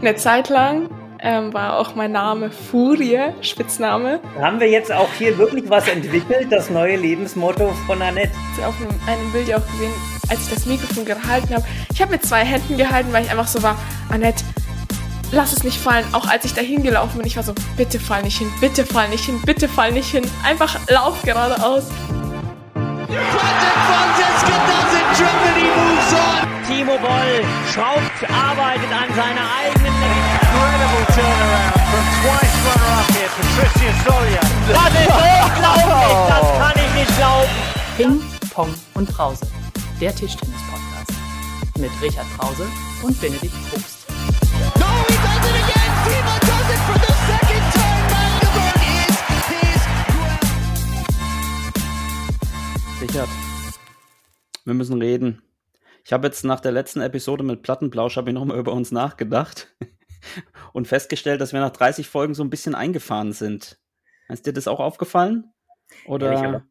Eine Zeit lang ähm, war auch mein Name Furie, Spitzname. Haben wir jetzt auch hier wirklich was entwickelt, das neue Lebensmotto von Annette? Auf einem, einem Bild ja auch gesehen, als ich das Mikrofon gehalten habe. Ich habe mit zwei Händen gehalten, weil ich einfach so war, Annette, lass es nicht fallen. Auch als ich da hingelaufen bin, ich war so, bitte fall nicht hin, bitte fall nicht hin, bitte fall nicht hin. Einfach lauf geradeaus. Timo Boll schraubt, arbeitet an seiner eigenen Incredible turnaround from twice runner-up here, Patricia Solia. Das ist unglaublich, das kann ich nicht glauben. Ping, Pong und Brause, der Tischtennis-Podcast. Mit Richard Brause und Benedikt Probst. No, he does it again! Timo does it for the second time! Magdeburg is his Richard, wir müssen reden. Ich habe jetzt nach der letzten Episode mit Plattenplausch habe ich nochmal über uns nachgedacht und festgestellt, dass wir nach 30 Folgen so ein bisschen eingefahren sind. Ist dir das auch aufgefallen? Oder? Ehrlicher,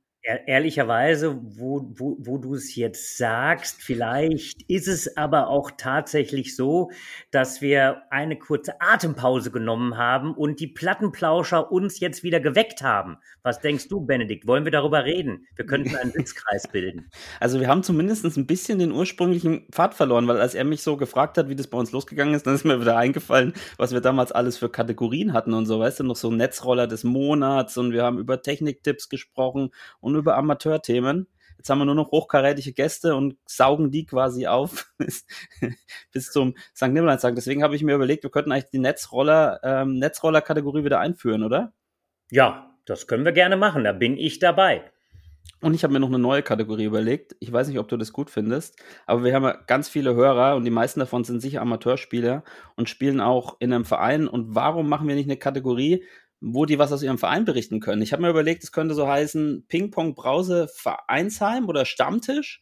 ehrlicherweise, wo, wo, wo du es jetzt sagst, vielleicht ist es aber auch tatsächlich so, dass wir eine kurze Atempause genommen haben und die Plattenplauscher uns jetzt wieder geweckt haben. Was denkst du, Benedikt? Wollen wir darüber reden? Wir könnten einen Sitzkreis bilden. Also wir haben zumindest ein bisschen den ursprünglichen Pfad verloren, weil als er mich so gefragt hat, wie das bei uns losgegangen ist, dann ist mir wieder eingefallen, was wir damals alles für Kategorien hatten und so, weißt du, noch so Netzroller des Monats und wir haben über Techniktipps gesprochen und über Amateurthemen. Jetzt haben wir nur noch hochkarätige Gäste und saugen die quasi auf bis, zum St. Nimmerleinstag. Deswegen habe ich mir überlegt, wir könnten eigentlich die Netzroller, ähm, Netzroller-Kategorie wieder einführen, oder? Ja, das können wir gerne machen. Da bin ich dabei. Und ich habe mir noch eine neue Kategorie überlegt. Ich weiß nicht, ob du das gut findest, aber wir haben ja ganz viele Hörer und die meisten davon sind sicher Amateurspieler und spielen auch in einem Verein. Und warum machen wir nicht eine Kategorie, wo die was aus ihrem Verein berichten können? Ich habe mir überlegt, es könnte so heißen Ping-Pong Brause Vereinsheim oder Stammtisch.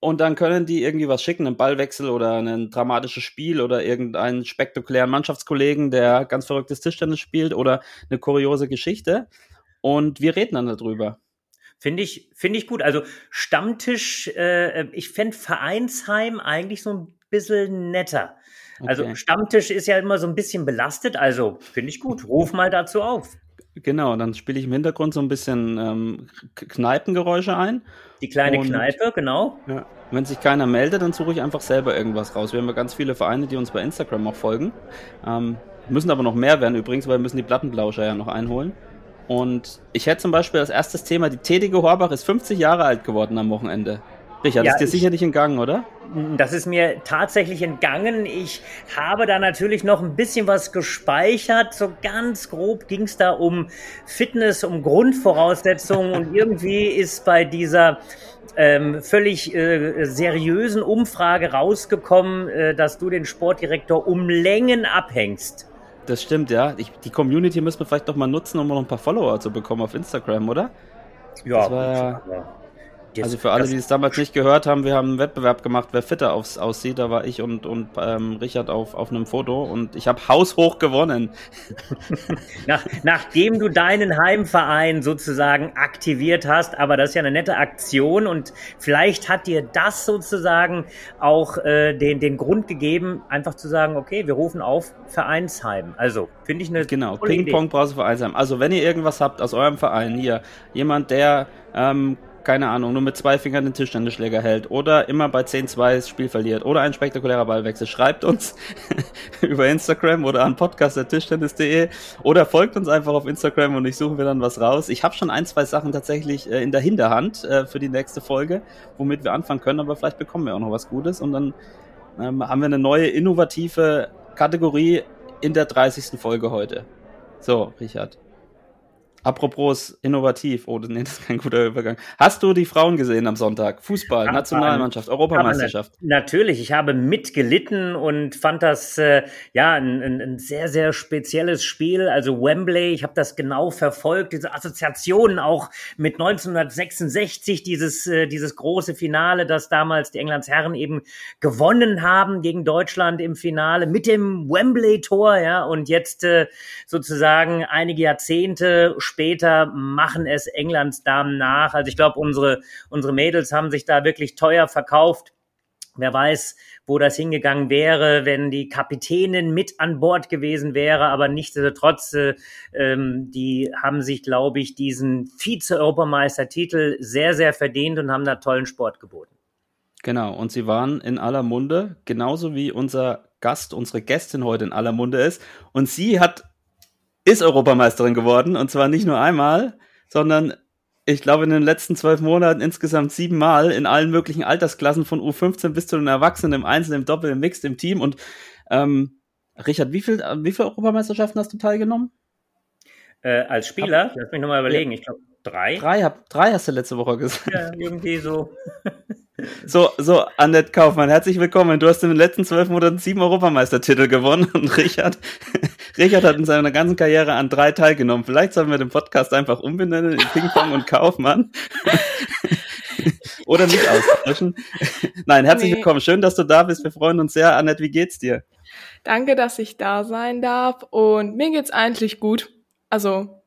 Und dann können die irgendwie was schicken, einen Ballwechsel oder ein dramatisches Spiel oder irgendeinen spektakulären Mannschaftskollegen, der ganz verrücktes Tischtennis spielt oder eine kuriose Geschichte. Und wir reden dann darüber. Finde ich, finde ich gut. Also Stammtisch, äh, ich fände Vereinsheim eigentlich so ein bisschen netter. Also Okay. Stammtisch ist ja immer so ein bisschen belastet, also finde ich gut. Ruf mal dazu auf. Genau, dann spiele ich im Hintergrund so ein bisschen ähm, Kneipengeräusche ein. Die kleine Und- Kneipe, genau. Ja. Wenn sich keiner meldet, dann suche ich einfach selber irgendwas raus. Wir haben ja ganz viele Vereine, die uns bei Instagram auch folgen. Ähm, müssen aber noch mehr werden übrigens, weil wir müssen die Plattenblauscher ja noch einholen. Und ich hätte zum Beispiel als erstes Thema, die Tätige Horbach ist 50 Jahre alt geworden am Wochenende. Richard, Ja, ist dir ich- sicher nicht entgangen, oder? Das ist mir tatsächlich entgangen. Ich habe da natürlich noch ein bisschen was gespeichert. So ganz grob ging es da um Fitness, um Grundvoraussetzungen und irgendwie ist bei dieser ähm, völlig äh, seriösen Umfrage rausgekommen, äh, dass du den Sportdirektor um Längen abhängst. Das stimmt, ja. Ich, die Community müssen wir vielleicht doch mal nutzen, um noch ein paar Follower zu bekommen auf Instagram, oder? Ja, Das war ja- Also für alle, die es damals nicht gehört haben, wir haben einen Wettbewerb gemacht, wer fitter aufs, aussieht. Da war ich und, und ähm, Richard auf, auf einem Foto und ich habe haushoch gewonnen. Nach, nachdem du deinen Heimverein sozusagen aktiviert hast, aber das ist ja eine nette Aktion und vielleicht hat dir das sozusagen auch äh, den, den Grund gegeben, einfach zu sagen, okay, wir rufen auf Vereinsheim. Also, finde ich eine Genau. Ping-Pong Brause Vereinsheim. Also wenn ihr irgendwas habt aus eurem Verein, hier, jemand, der, ähm, keine Ahnung, nur mit zwei Fingern den Tischtennisschläger hält oder immer bei 10-2 das Spiel verliert oder ein spektakulärer Ballwechsel, schreibt uns über Instagram oder an podcast.tischtennis.de oder folgt uns einfach auf Instagram und ich suche mir dann was raus. Ich habe schon ein, zwei Sachen tatsächlich äh, in der Hinterhand äh, für die nächste Folge, womit wir anfangen können, aber vielleicht bekommen wir auch noch was Gutes und dann ähm, haben wir eine neue innovative Kategorie in der 30. Folge heute. So, Richard. Apropos innovativ, oh, nee, das ist kein guter Übergang. Hast du die Frauen gesehen am Sonntag? Fußball, Ja, Nationalmannschaft, Europameisterschaft. na- Natürlich, ich habe mitgelitten und fand das äh, ja ein, ein, ein sehr, sehr spezielles Spiel. Also Wembley, ich habe das genau verfolgt, diese Assoziationen auch mit 1966, dieses, äh, dieses große Finale, das damals die Englands Herren eben gewonnen haben gegen Deutschland im Finale mit dem Wembley-Tor, ja, und jetzt äh, sozusagen einige Jahrzehnte später machen es Englands Damen nach. Also ich glaube, unsere, unsere Mädels haben sich da wirklich teuer verkauft Wer weiß, wo das hingegangen wäre, wenn die Kapitänin mit an Bord gewesen wäre, aber nichtsdestotrotz, äh, ähm, die haben sich, glaube ich, diesen Vize-Europameistertitel sehr, sehr verdient und haben da tollen Sport geboten. Genau, und sie waren in aller Munde, genauso wie unser Gast, unsere Gästin heute in aller Munde ist. Und sie hat, ist Europameisterin geworden, und zwar nicht nur einmal, sondern ich glaube, in den letzten zwölf Monaten insgesamt siebenmal in allen möglichen Altersklassen von U15 bis zu den Erwachsenen, im Einzel, im Doppel, im Mixed, im Team. Und ähm, Richard, wie viel, wie viele Europameisterschaften hast du teilgenommen? Äh, als Spieler, lass mich nochmal überlegen, ich glaube drei. Drei, hab, drei hast du letzte Woche gesagt. Ja, irgendwie so. So, so, Annette Kaufmann, herzlich willkommen. Du hast in den letzten zwölf Monaten sieben Europameistertitel gewonnen und Richard, Richard hat in seiner ganzen Karriere an drei teilgenommen. Vielleicht sollen wir den Podcast einfach umbenennen in Ping-Pong und Kaufmann. Oder nicht austauschen. Nein, herzlich Nee. willkommen. Schön, dass du da bist. Wir freuen uns sehr. Annette, wie geht's dir? Danke, dass ich da sein darf. Und mir geht's eigentlich gut. Also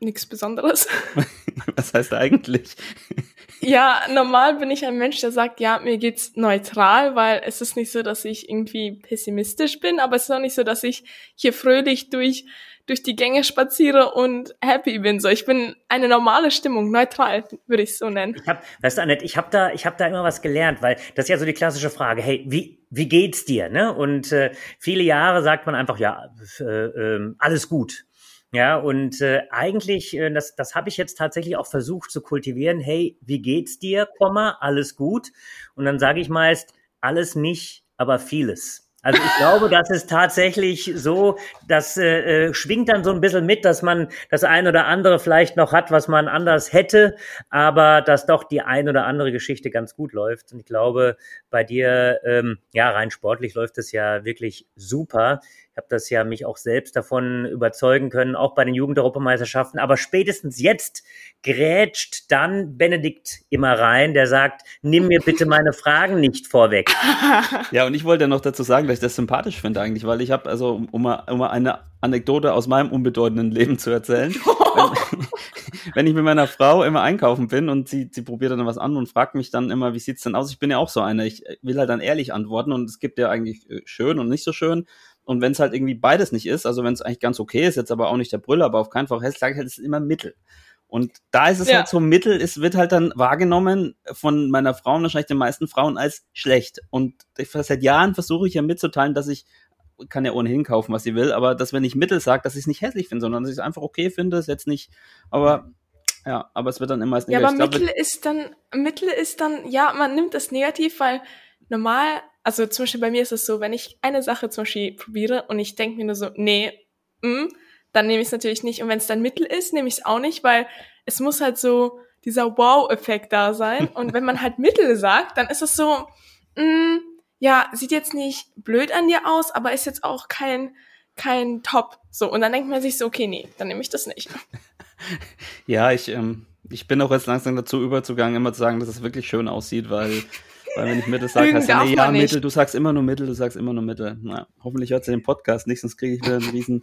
nichts Besonderes. Was heißt eigentlich? Ja, normal bin ich ein Mensch, der sagt, ja, mir geht's neutral, weil es ist nicht so, dass ich irgendwie pessimistisch bin, aber es ist auch nicht so, dass ich hier fröhlich durch durch die Gänge spaziere und happy bin. So, ich bin eine normale Stimmung, neutral, würde ich so nennen. Ich hab, weißt du, Annette, ich habe da, ich habe da immer was gelernt, weil das ist ja so die klassische Frage. Hey, wie wie geht's dir? Ne? Und äh, viele Jahre sagt man einfach, ja, äh, äh, alles gut. Ja, und äh, eigentlich, äh, das, das habe ich jetzt tatsächlich auch versucht zu kultivieren. Hey, wie geht's dir? Komma, alles gut. Und dann sage ich meist, alles nicht, aber vieles. Also ich glaube, das ist tatsächlich so, das äh, äh, schwingt dann so ein bisschen mit, dass man das ein oder andere vielleicht noch hat, was man anders hätte, aber dass doch die ein oder andere Geschichte ganz gut läuft. Und ich glaube, bei dir, ähm, ja, rein sportlich läuft es ja wirklich super. Ich habe das ja mich auch selbst davon überzeugen können, auch bei den Jugendeuropameisterschaften. Aber spätestens jetzt grätscht dann Benedikt immer rein, der sagt, nimm mir bitte meine Fragen nicht vorweg. Ja, und ich wollte noch dazu sagen, dass ich das sympathisch finde eigentlich, weil ich habe, also um, um, mal, um eine Anekdote aus meinem unbedeutenden Leben zu erzählen. wenn, wenn ich mit meiner Frau immer einkaufen bin und sie, sie probiert dann was an und fragt mich dann immer, wie sieht's denn aus? Ich bin ja auch so einer, ich will halt dann ehrlich antworten und es gibt ja eigentlich äh, schön und nicht so schön. Und wenn es halt irgendwie beides nicht ist, also wenn es eigentlich ganz okay ist, jetzt aber auch nicht der Brüller, aber auf keinen Fall hässlich, sage ich halt, es ist immer Mittel. Und da ist es Ja. halt so Mittel, es wird halt dann wahrgenommen von meiner Frau und wahrscheinlich den meisten Frauen als schlecht. Und ich, seit Jahren versuche ich ja mitzuteilen, dass ich kann ja ohnehin kaufen, was sie will, aber dass wenn ich Mittel sage, dass ich es nicht hässlich finde, sondern dass ich es einfach okay finde, ist jetzt nicht, aber ja, aber es wird dann immer als Ja, aber negativ. Mittel ist dann, Mittel ist dann, ja, man nimmt es negativ, weil normal, also zum Beispiel bei mir ist es so, wenn ich eine Sache zum Beispiel probiere und ich denke mir nur so, nee, mm, dann nehme ich es natürlich nicht. Und wenn es dann Mittel ist, nehme ich es auch nicht, weil es muss halt so dieser Wow-Effekt da sein. Und wenn man halt Mittel sagt, dann ist es so, mm, ja, sieht jetzt nicht blöd an dir aus, aber ist jetzt auch kein, kein Top. So, und dann denkt man sich so, okay, nee, dann nehme ich das nicht. Ja, ich, ähm, ich bin auch jetzt langsam dazu überzugangen, immer zu sagen, dass es wirklich schön aussieht, weil, weil wenn ich Mittel sage, heißt ja, nee, ja, nicht. Mittel, du sagst immer nur Mittel, du sagst immer nur Mittel. Na, hoffentlich hört sie den Podcast nicht, sonst kriege ich wieder einen riesen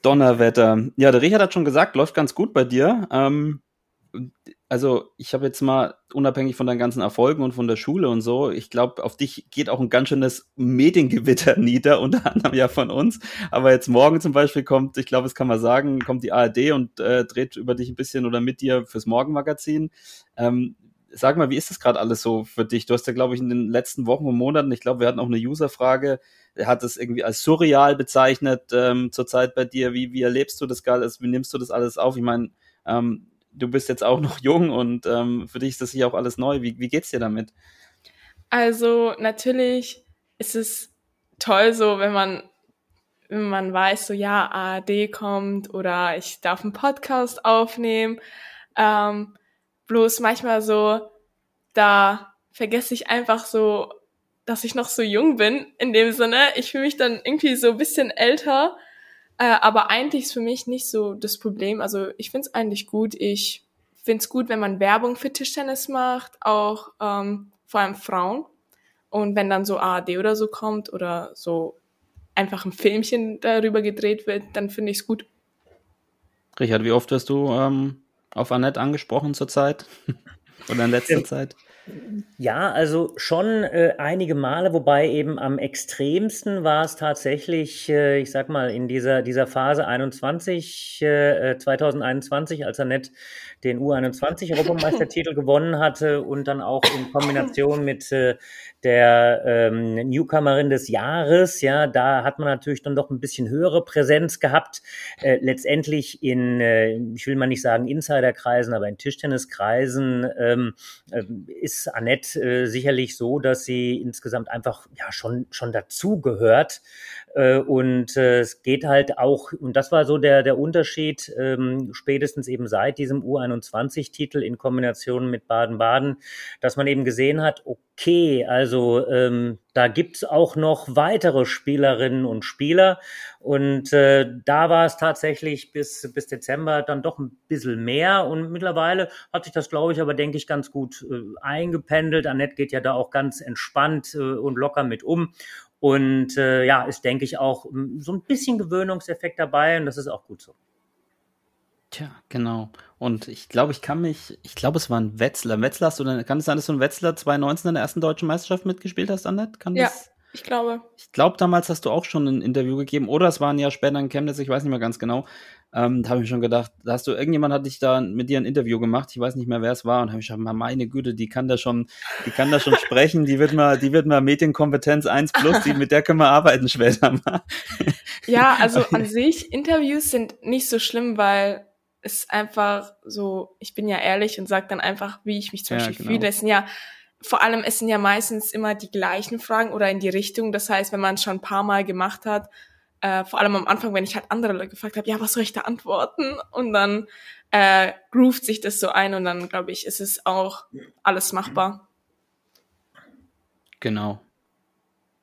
Donnerwetter. Ja, der Richard hat schon gesagt, läuft ganz gut bei dir. Ähm, also ich habe jetzt mal unabhängig von deinen ganzen Erfolgen und von der Schule und so, ich glaube, auf dich geht auch ein ganz schönes Mediengewitter nieder, unter anderem ja von uns. Aber jetzt morgen zum Beispiel kommt, ich glaube, das kann man sagen, kommt die ARD und äh, dreht über dich ein bisschen oder mit dir fürs Morgenmagazin. Ähm, sag mal, wie ist das gerade alles so für dich? Du hast ja, glaube ich, in den letzten Wochen und Monaten, ich glaube, wir hatten auch eine Userfrage, er hat es irgendwie als surreal bezeichnet ähm, zurzeit bei dir. Wie, wie erlebst du das gerade? Wie nimmst du das alles auf? Ich meine, ähm, du bist jetzt auch noch jung und ähm, für dich ist das hier auch alles neu. Wie, wie geht's dir damit? Also natürlich ist es toll so, wenn man wenn man weiß, so ja, ARD kommt oder ich darf einen Podcast aufnehmen. Ähm, bloß manchmal so, da vergesse ich einfach so, dass ich noch so jung bin. In dem Sinne, ich fühle mich dann irgendwie so ein bisschen älter. Äh, aber eigentlich ist für mich nicht so das Problem. Also ich finde es eigentlich gut. Ich finde es gut, wenn man Werbung für Tischtennis macht, auch ähm, vor allem Frauen. Und wenn dann so ARD oder so kommt oder so einfach ein Filmchen darüber gedreht wird, dann finde ich es gut. Richard, wie oft wirst du ähm, auf Annette angesprochen zurzeit? Oder in letzter. Zeit? Ja, also schon äh, einige Male, wobei eben am extremsten war es tatsächlich, äh, ich sag mal, in dieser, dieser Phase 21, äh, 2021, als er nicht den U21-Europameistertitel gewonnen hatte und dann auch in Kombination mit äh, der ähm, Newcomerin des Jahres, ja, da hat man natürlich dann doch ein bisschen höhere Präsenz gehabt. Äh, letztendlich in, äh, ich will mal nicht sagen Insiderkreisen, aber in Tischtenniskreisen ähm, äh, ist Annette äh, sicherlich so, dass sie insgesamt einfach ja schon schon dazugehört. Äh, und äh, es geht halt auch, und das war so der, der Unterschied, ähm, spätestens eben seit diesem U21-Titel in Kombination mit Baden-Baden, dass man eben gesehen hat, okay, also ähm, da gibt's auch noch weitere Spielerinnen und Spieler. Und äh, da war es tatsächlich bis, bis Dezember dann doch ein bisschen mehr. Und mittlerweile hat sich das, glaube ich, aber denke ich, ganz gut äh, eingependelt. Annette geht ja da auch ganz entspannt äh, und locker mit um. Und äh, ja, ist, denke ich, auch mm, so ein bisschen Gewöhnungseffekt dabei und das ist auch gut so. Tja, genau. Und ich glaube, ich kann mich, ich glaube, es war ein Wetzlar. Wetzlar hast du, kann es sein, dass du ein Wetzlar 2019 in der ersten deutschen Meisterschaft mitgespielt hast, Annette? Kann Ja, das? ich glaube. Ich glaube, damals hast du auch schon ein Interview gegeben, oder es war ein Jahr später in Chemnitz, ich weiß nicht mehr ganz genau. Ähm, da habe ich schon gedacht, da hast du, irgendjemand hat dich da mit dir ein Interview gemacht, ich weiß nicht mehr, wer es war, und habe ich gedacht, meine Güte, die kann da schon, die kann da schon sprechen, die wird mal, die wird mal Medienkompetenz 1 plus, die, mit der können wir arbeiten später mal. Ja, also an sich, Interviews sind nicht so schlimm, weil es einfach so, ich bin ja ehrlich und sage dann einfach, wie ich mich zum Ja, Beispiel genau. fühle. Es sind ja, vor allem, es sind ja meistens immer die gleichen Fragen oder in die Richtung. Das heißt, wenn man es schon ein paar Mal gemacht hat, äh, vor allem am Anfang, wenn ich halt andere Leute gefragt habe, ja, was soll ich da antworten? Und dann äh, groovt sich das so ein und dann, glaube ich, ist es auch alles machbar. Genau.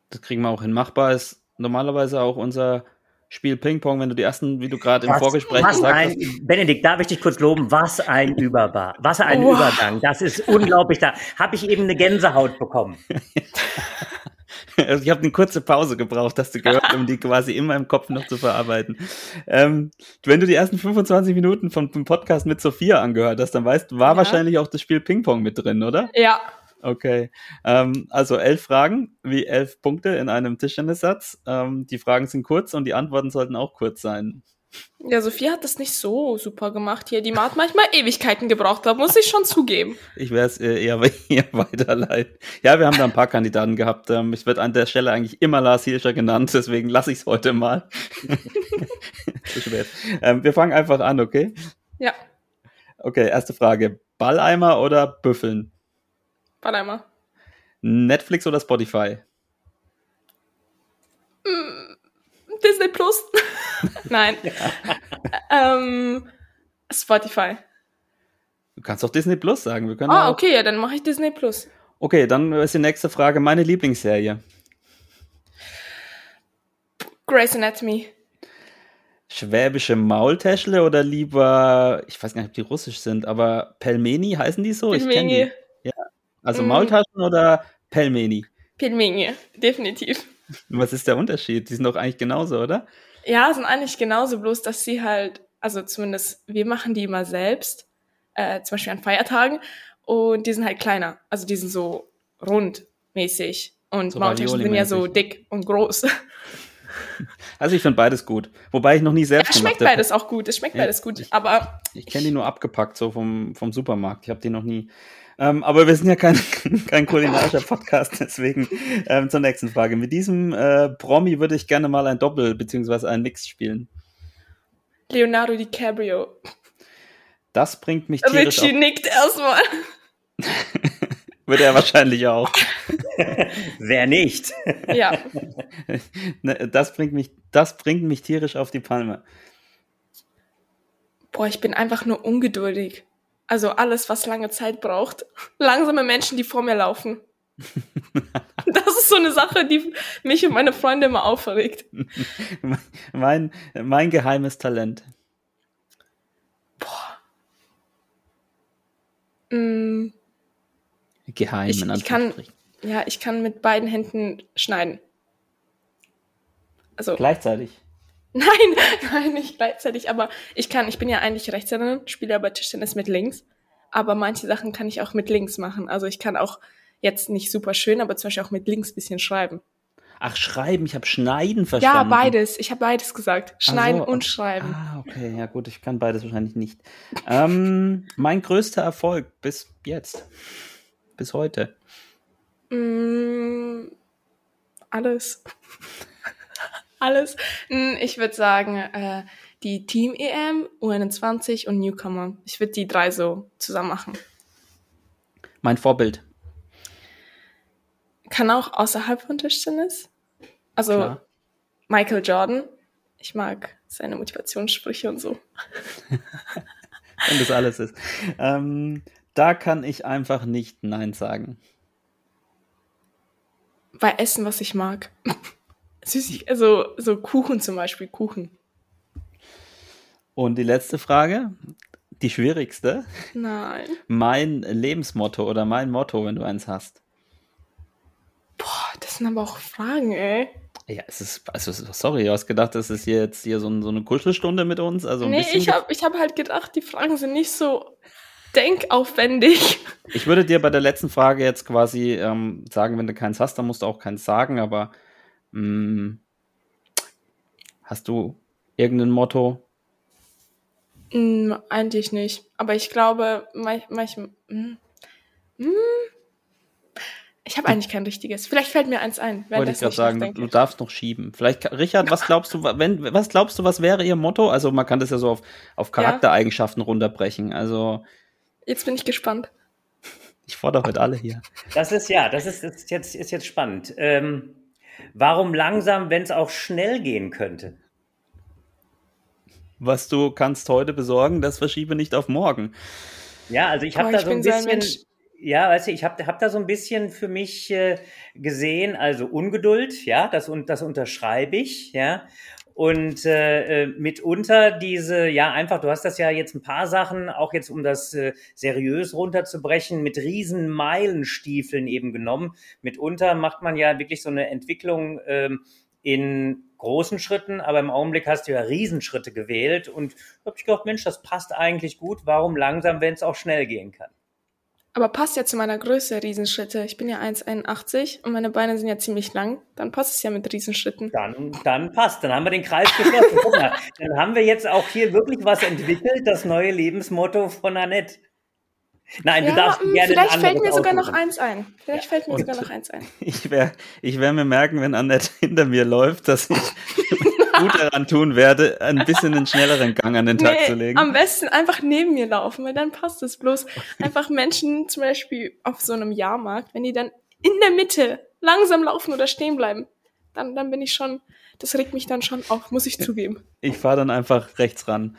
Das kriegen wir auch hin. Machbar ist normalerweise auch unser Spiel Ping-Pong, wenn du die ersten, wie du gerade im Vorgespräch was gesagt ein, hast. Benedikt, darf ich dich kurz loben? Was ein Überbar, was ein Wow. Übergang. Das ist unglaublich. Da habe ich eben eine Gänsehaut bekommen. Also ich habe eine kurze Pause gebraucht, hast du gehört, um die quasi in meinem Kopf noch zu verarbeiten. Ähm, wenn du die ersten 25 Minuten vom, vom Podcast mit Sophia angehört hast, dann weißt du, war Ja. wahrscheinlich auch das Spiel Ping-Pong mit drin, oder? Ja, Okay. Ähm, also elf Fragen, wie elf Punkte in einem Tischtennissatz. Ähm, die Fragen sind kurz und die Antworten sollten auch kurz sein. ja, Sophie hat das nicht so super gemacht hier. Die hat manchmal Ewigkeiten gebraucht, da muss ich schon zugeben. Ich werde es eher, eher weiterleiten. Ja, wir haben da ein paar Kandidaten gehabt. Ähm, ich werde an der Stelle eigentlich immer Lars Hirscher genannt, deswegen lasse ich es heute mal. Zu spät. Ähm, wir fangen einfach an, okay? Ja, Okay, erste Frage. Balleimer oder Büffeln? Warte einmal. Netflix oder Spotify? Disney Plus? Nein. ähm, Spotify. Du kannst doch Disney Plus sagen. Wir können Ah, auch- okay, ja, dann mache ich Disney Plus. Okay, dann ist die nächste Frage. Meine Lieblingsserie. Grey's Anatomy. Schwäbische Maultäschle oder lieber, ich weiß gar nicht, ob die russisch sind, aber Pelmeni heißen die so? Ich kenn Pelmeni. die. Also Mm. Maultaschen oder Pelmeni? Pelmeni, definitiv. Was ist der Unterschied? Die sind doch eigentlich genauso, oder? Ja, sind eigentlich genauso, bloß dass sie halt, also zumindest wir machen die immer selbst, äh, zum Beispiel an Feiertagen, und die sind halt kleiner. Also die sind so rundmäßig. Und So Maultaschen sind ja so dick und groß. Also ich finde beides gut. Wobei ich noch nie Ja, selbst schmeckt gemacht beides auch gut. Es schmeckt Ja, beides gut. ich- Aber Ich kenne die nur abgepackt, so vom, vom Supermarkt. Ich habe die noch nie. Ähm, aber wir sind ja kein, kein kulinarischer Podcast, deswegen ähm, zur nächsten Frage. Mit diesem äh, Promi würde ich gerne mal ein Doppel bzw. ein Mix spielen. Leonardo DiCaprio. Das bringt mich tierisch auf, Richie nickt erstmal. würde er wahrscheinlich auch. Wer nicht? Ja. Ne, Das bringt mich, das bringt mich tierisch auf die Palme. Boah, ich bin einfach nur ungeduldig. Also alles, was lange Zeit braucht. Langsame Menschen, die vor mir laufen. Das ist so eine Sache, die mich und meine Freunde immer aufregt. Mein, mein geheimes Talent. Mm, Geheim, Ich- ich kann- ja, ich kann mit beiden Händen schneiden. Also, Gleichzeitig. nein, nein, nicht gleichzeitig, aber ich kann, ich bin ja eigentlich Rechtshänderin, spiele aber Tischtennis mit links. aber manche Sachen kann ich auch mit links machen. Also ich kann auch jetzt nicht super schön, aber zum Beispiel auch mit links bisschen schreiben. Ach, schreiben, ich habe schneiden verstanden. Ja, beides. Ich habe beides gesagt. So, Schneiden okay. und schreiben. Ah, okay, ja gut, ich kann beides wahrscheinlich nicht. ähm, mein größter Erfolg bis jetzt, bis heute. Mm, alles. alles. Mm, Ich würde sagen, äh, die Team-EM, U21 und Newcomer. Ich würde die drei so zusammen machen. Mein Vorbild. Kann auch außerhalb von Tischtennis. Also Klar. Michael Jordan. Ich mag seine Motivationssprüche und so. Wenn das alles ist. Ähm, da kann ich einfach nicht Nein sagen. Bei Essen, was ich mag. Süßig, also so Kuchen zum Beispiel, Kuchen. Und die letzte Frage, die schwierigste. Nein. Mein Lebensmotto oder mein Motto, wenn du eins hast. Boah, das sind aber auch Fragen, ey. Ja, es ist, also sorry, du hast gedacht, das ist jetzt hier so, so eine Kuschelstunde mit uns. Also Nee, ich habe ich hab halt gedacht, die Fragen sind nicht so denkaufwendig. Ich würde dir bei der letzten Frage jetzt quasi ähm, sagen, wenn du keins hast, dann musst du auch keins sagen, aber hast du irgendein Motto? Hm, eigentlich nicht. Aber ich glaube, manch, manch, hm, hm, ich habe eigentlich kein richtiges. Vielleicht fällt mir eins ein. Wollte ich gerade sagen, du, nachdenke. du darfst noch schieben. Vielleicht, Richard, was glaubst du, wenn, was glaubst du, was wäre ihr Motto? Also man kann das ja so auf, auf Charaktereigenschaften runterbrechen. Also Jetzt bin ich gespannt. ich fordere heute alle hier. Das ist ja, das ist, ist, jetzt, ist jetzt spannend. Ähm, warum langsam, wenn es auch schnell gehen könnte? Was du kannst heute besorgen, das verschiebe nicht auf morgen. Ja, also ich habe Boah, da ich so ein bin so ein bisschen, ja, weißt du, ich habe hab da so ein bisschen für mich äh, gesehen, also Ungeduld, ja, das, und das unterschreibe ich, ja. Und äh, äh, mitunter diese, ja, einfach, du hast das ja jetzt ein paar Sachen, auch jetzt um das äh, seriös runterzubrechen, mit riesen Meilenstiefeln eben genommen. Mitunter macht man ja wirklich so eine Entwicklung ähm, in großen Schritten, aber im Augenblick hast du ja Riesenschritte gewählt und habe ich gedacht, Mensch, das passt eigentlich gut. Warum langsam, wenn es auch schnell gehen kann? Aber passt ja zu meiner Größe, Riesenschritte. Ich bin ja 1,81 und meine Beine sind ja ziemlich lang. Dann passt es ja mit Riesenschritten. Dann, dann passt. Dann haben wir den Kreis geschlossen. Guck mal, dann haben wir jetzt auch hier wirklich was entwickelt, das neue Lebensmotto von Annette. Nein, du darfst gerne vielleicht fällt mir anderes sogar noch eins ein. Vielleicht fällt mir und- sogar noch eins ein. Ich werde ich werd mir merken, wenn Annette hinter mir läuft, dass ich gut daran tun werde, ein bisschen einen schnelleren Gang an den Tag zu legen. am besten einfach neben mir laufen, weil dann passt es bloß. Einfach Menschen zum Beispiel auf so einem Jahrmarkt, wenn die dann in der Mitte langsam laufen oder stehen bleiben, dann, dann bin ich schon, das regt mich dann schon auf, muss ich zugeben. Ich fahre dann einfach rechts ran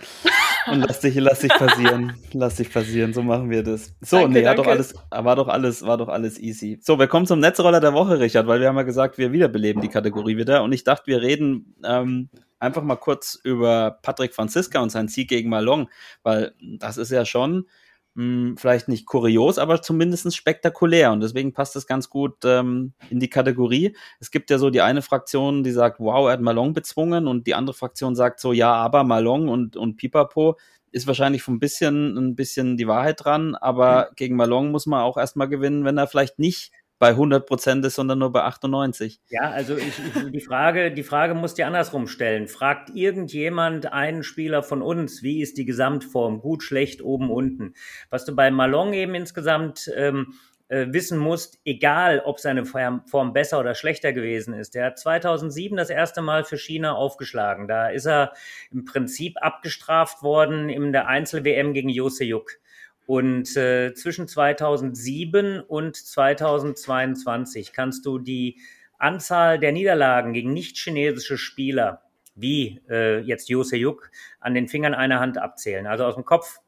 und lass dich, lass dich passieren. Lass dich passieren, so machen wir das. So, Danke, nee, hat doch danke. alles, war doch alles, war doch alles easy. So, wir kommen zum Netzroller der Woche, Richard, weil wir haben ja gesagt, wir wiederbeleben die Kategorie wieder und ich dachte, wir reden ähm, einfach mal kurz über Patrick Franziska und seinen Sieg gegen Malong, weil das ist ja schon mh, vielleicht nicht kurios, aber zumindest spektakulär. Und deswegen passt das ganz gut ähm, in die Kategorie. Es gibt ja so die eine Fraktion, die sagt, wow, er hat Malong bezwungen. Und die andere Fraktion sagt so, ja, aber Malong und, und Pipapo ist wahrscheinlich von ein bisschen, ein bisschen die Wahrheit dran, aber gegen Malong muss man auch erstmal gewinnen, wenn er vielleicht nicht bei 100 Prozent ist, sondern nur bei 98. Ja, also ich, ich, die Frage, die Frage musst du andersrum stellen. Fragt irgendjemand einen Spieler von uns, wie ist die Gesamtform? Gut, schlecht, oben, unten. Was du bei Malong eben insgesamt ähm, äh, wissen musst, egal ob seine Form besser oder schlechter gewesen ist. Der hat 2007 das erste Mal für China aufgeschlagen. Da ist er im Prinzip abgestraft worden in der Einzel-WM gegen Josejuk. Und äh, zwischen 2007 und 2022 kannst du die Anzahl der Niederlagen gegen nicht-chinesische Spieler, wie äh, jetzt Josejuk, an den Fingern einer Hand abzählen. Also aus dem Kopf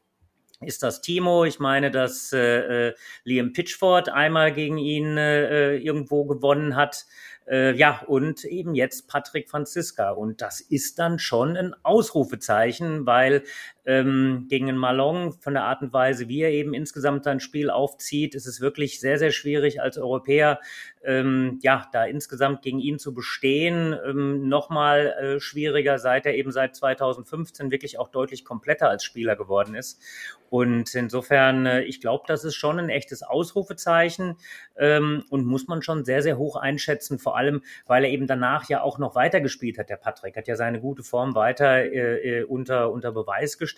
ist das Timo. Ich meine, dass äh, äh, Liam Pitchford einmal gegen ihn äh, irgendwo gewonnen hat. Äh, ja, und eben jetzt Patrick Franziska. Und das ist dann schon ein Ausrufezeichen, weil ähm, gegen einen Malong von der Art und Weise, wie er eben insgesamt sein Spiel aufzieht, ist es wirklich sehr, sehr schwierig als Europäer, ähm, ja, da insgesamt gegen ihn zu bestehen. Ähm, Nochmal äh, schwieriger, seit er eben seit 2015 wirklich auch deutlich kompletter als Spieler geworden ist. Und insofern, äh, ich glaube, das ist schon ein echtes Ausrufezeichen ähm, und muss man schon sehr, sehr hoch einschätzen, vor allem, weil er eben danach ja auch noch weitergespielt hat, der Patrick, hat ja seine gute Form weiter äh, äh, unter, unter Beweis gestellt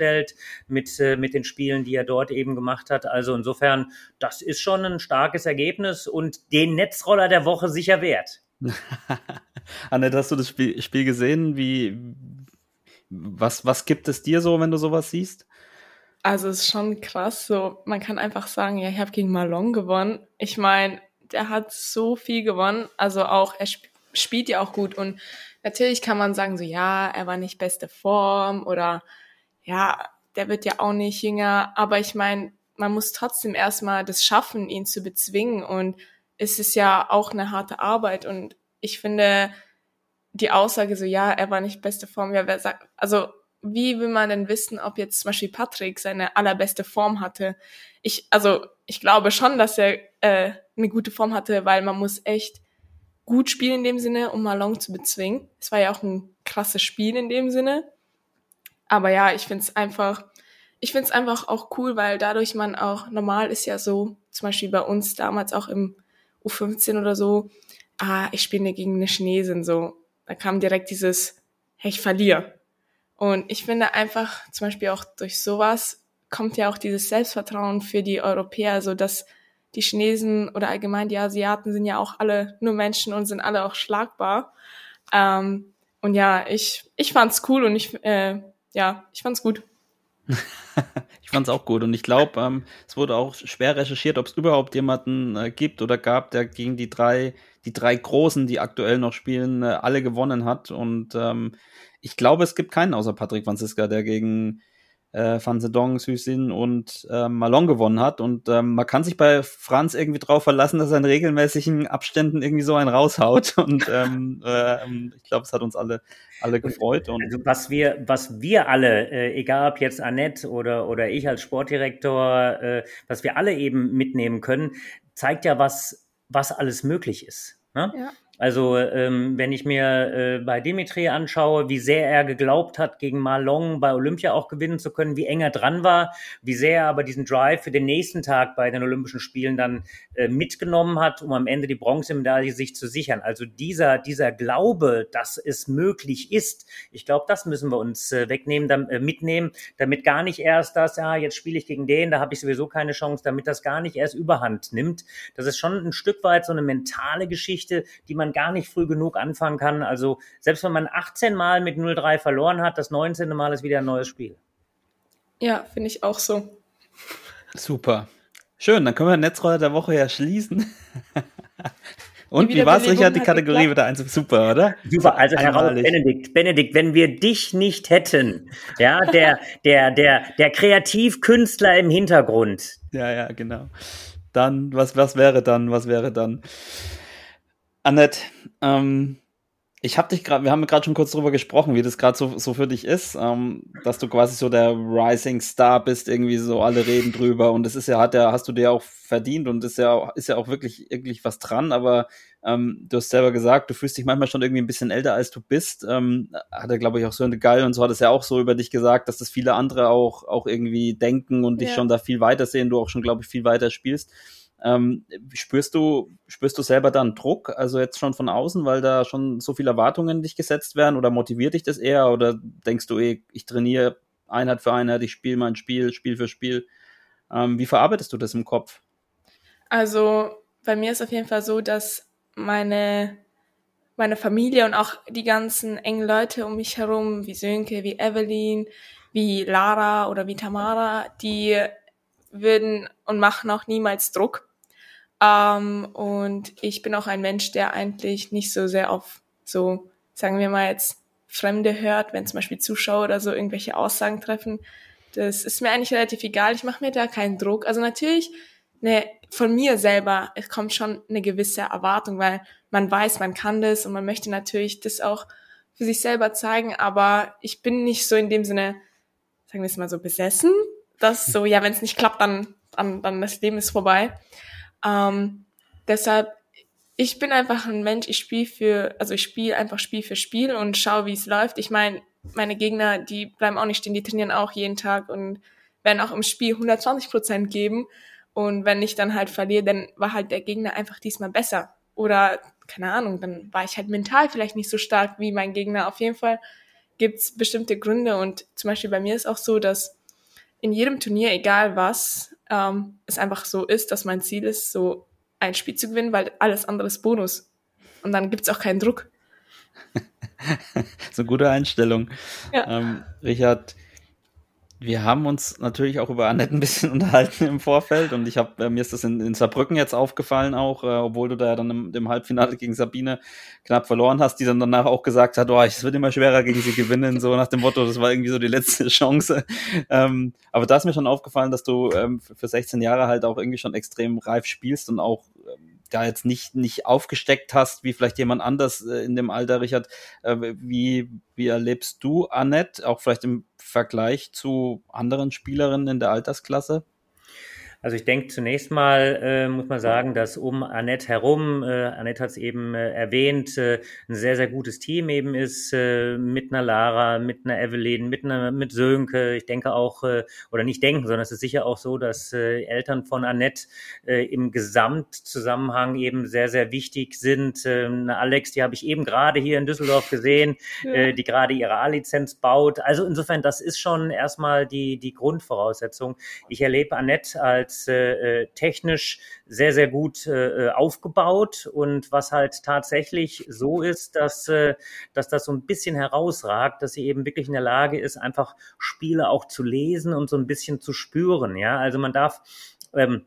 mit, äh, mit den Spielen, die er dort eben gemacht hat. Also insofern, das ist schon ein starkes Ergebnis und den Netzroller der Woche sicher wert. Annette, hast du das Spiel, Spiel gesehen? Wie, was, was gibt es dir so, wenn du sowas siehst? Also es ist schon krass. So, man kann einfach sagen, ja, ich habe gegen Malone gewonnen. Ich meine, der hat so viel gewonnen. Also auch, er sp spielt ja auch gut. Und natürlich kann man sagen, so ja, er war nicht beste Form oder ja, der wird ja auch nicht jünger. Aber ich meine, man muss trotzdem erstmal das schaffen, ihn zu bezwingen. Und es ist ja auch eine harte Arbeit. Und ich finde, die Aussage so, ja, er war nicht beste Form, ja, wer sagt, also wie will man denn wissen, ob jetzt zum Beispiel Patrick seine allerbeste Form hatte? Ich, also ich glaube schon, dass er äh, eine gute Form hatte, weil man muss echt gut spielen in dem Sinne, um Malong zu bezwingen. Es war ja auch ein krasses Spiel in dem Sinne. Aber ja, ich finde es einfach, ich finde es einfach auch cool, weil dadurch man auch, normal ist ja so, zum Beispiel bei uns damals auch im U15 oder so, ah, ich spiele gegen eine Chinesin, so. Da kam direkt dieses, hey, ich verliere. Und ich finde einfach, zum Beispiel auch durch sowas kommt ja auch dieses Selbstvertrauen für die Europäer, so dass die Chinesen oder allgemein die Asiaten sind ja auch alle nur Menschen und sind alle auch schlagbar. Ähm, und ja, ich, ich fand's cool und ich, äh, ja, ich fand's gut. ich fand's auch gut und ich glaube, ähm, es wurde auch schwer recherchiert, ob es überhaupt jemanden äh, gibt oder gab, der gegen die drei, die drei Großen, die aktuell noch spielen, äh, alle gewonnen hat und ähm, ich glaube, es gibt keinen außer Patrick Franziska, der gegen äh, Van Sedong, Süßin und äh, Malon gewonnen hat. Und ähm, man kann sich bei Franz irgendwie drauf verlassen, dass er in regelmäßigen Abständen irgendwie so einen raushaut. Und ähm, äh, ich glaube, es hat uns alle, alle gefreut. Und also was wir, was wir alle, äh, egal ob jetzt Annette oder, oder ich als Sportdirektor, äh, was wir alle eben mitnehmen können, zeigt ja, was, was alles möglich ist. Ne? Ja. Also ähm, wenn ich mir äh, bei Dimitri anschaue, wie sehr er geglaubt hat, gegen Marlon bei Olympia auch gewinnen zu können, wie eng er dran war, wie sehr er aber diesen Drive für den nächsten Tag bei den Olympischen Spielen dann äh, mitgenommen hat, um am Ende die Bronzemedaille sich zu sichern. Also dieser, dieser Glaube, dass es möglich ist, ich glaube, das müssen wir uns äh, wegnehmen, dann, äh, mitnehmen, damit gar nicht erst das, ja, jetzt spiele ich gegen den, da habe ich sowieso keine Chance, damit das gar nicht erst überhand nimmt. Das ist schon ein Stück weit so eine mentale Geschichte, die man man gar nicht früh genug anfangen kann. Also selbst wenn man 18 Mal mit 0-3 verloren hat, das 19. Mal ist wieder ein neues Spiel. Ja, finde ich auch so. Super. Schön, dann können wir Netzroller der Woche ja schließen. Und wie war es, Richard, die Kategorie wieder eins? Super, oder? Super, also heraus, Benedikt, Benedikt, wenn wir dich nicht hätten, ja, der, der, der, der Kreativkünstler im Hintergrund. Ja, ja, genau. Dann, was, was wäre dann, was wäre dann? Annette, ähm, ich habe dich gerade, wir haben gerade schon kurz darüber gesprochen, wie das gerade so, so für dich ist, ähm, dass du quasi so der Rising Star bist, irgendwie so alle reden drüber und das ist ja, hat ja, hast du dir auch verdient und ist ja, ist ja auch wirklich, wirklich was dran, aber ähm, du hast selber gesagt, du fühlst dich manchmal schon irgendwie ein bisschen älter, als du bist. Ähm, hat er, glaube ich, auch so eine Geil und so hat es ja auch so über dich gesagt, dass das viele andere auch, auch irgendwie denken und dich ja. schon da viel weiter sehen, du auch schon, glaube ich, viel weiter spielst. Ähm, spürst du, spürst du selber dann Druck, also jetzt schon von außen, weil da schon so viele Erwartungen dich gesetzt werden oder motiviert dich das eher oder denkst du, ey, ich trainiere Einheit für Einheit, ich spiele mein Spiel, Spiel für Spiel. Ähm, wie verarbeitest du das im Kopf? Also bei mir ist auf jeden Fall so, dass meine, meine Familie und auch die ganzen engen Leute um mich herum, wie Sönke, wie Evelyn, wie Lara oder wie Tamara, die würden und machen auch niemals Druck. Ähm, und ich bin auch ein Mensch, der eigentlich nicht so sehr auf so, sagen wir mal jetzt, Fremde hört, wenn zum Beispiel Zuschauer oder so irgendwelche Aussagen treffen. Das ist mir eigentlich relativ egal. Ich mache mir da keinen Druck. Also natürlich, eine von mir selber, es kommt schon eine gewisse Erwartung, weil man weiß, man kann das und man möchte natürlich das auch für sich selber zeigen, aber ich bin nicht so in dem Sinne, sagen wir es mal so, besessen, dass so, ja, wenn es nicht klappt, dann, dann, dann das Leben ist vorbei. Ähm, deshalb, ich bin einfach ein Mensch, ich spiele für, also ich spiele einfach Spiel für Spiel und schaue, wie es läuft. Ich meine, meine Gegner, die bleiben auch nicht stehen, die trainieren auch jeden Tag und werden auch im Spiel 120 Prozent geben. Und wenn ich dann halt verliere, dann war halt der Gegner einfach diesmal besser. Oder, keine Ahnung, dann war ich halt mental vielleicht nicht so stark wie mein Gegner. Auf jeden Fall gibt's bestimmte Gründe. Und zum Beispiel bei mir ist auch so, dass in jedem Turnier, egal was, ähm, es einfach so ist, dass mein Ziel ist, so ein Spiel zu gewinnen, weil alles andere ist Bonus. Und dann gibt's auch keinen Druck. so eine gute Einstellung. Ja. Ähm, Richard, wir haben uns natürlich auch über Annette ein bisschen unterhalten im Vorfeld und ich habe äh, mir ist das in, in Saarbrücken jetzt aufgefallen auch, äh, obwohl du da ja dann im, im, Halbfinale gegen Sabine knapp verloren hast, die dann danach auch gesagt hat, oh, es wird immer schwerer gegen sie gewinnen, so nach dem Motto, das war irgendwie so die letzte Chance. Ähm, aber da ist mir schon aufgefallen, dass du ähm, für 16 Jahre halt auch irgendwie schon extrem reif spielst und auch da jetzt nicht, nicht aufgesteckt hast, wie vielleicht jemand anders äh, in dem Alter, Richard. Äh, wie, wie erlebst du Annette, auch vielleicht im Vergleich zu anderen Spielerinnen in der Altersklasse? Also ich denke zunächst mal äh, muss man sagen, dass um Annette herum, äh, Annette hat es eben äh, erwähnt, äh, ein sehr, sehr gutes Team eben ist, äh, mit einer Lara, mit einer Evelyn, mit einer mit Sönke. Ich denke auch, äh, oder nicht denken, sondern es ist sicher auch so, dass äh, Eltern von Annette äh, im Gesamtzusammenhang eben sehr, sehr wichtig sind. Äh, eine Alex, die habe ich eben gerade hier in Düsseldorf gesehen, ja. äh, die gerade ihre A-Lizenz baut. Also insofern, das ist schon erstmal die, die Grundvoraussetzung. Ich erlebe Annette als als äh, äh, technisch sehr, sehr gut äh, aufgebaut und was halt tatsächlich so ist, dass, äh, dass das so ein bisschen herausragt, dass sie eben wirklich in der Lage ist, einfach Spiele auch zu lesen und so ein bisschen zu spüren. Ja, also man darf ähm,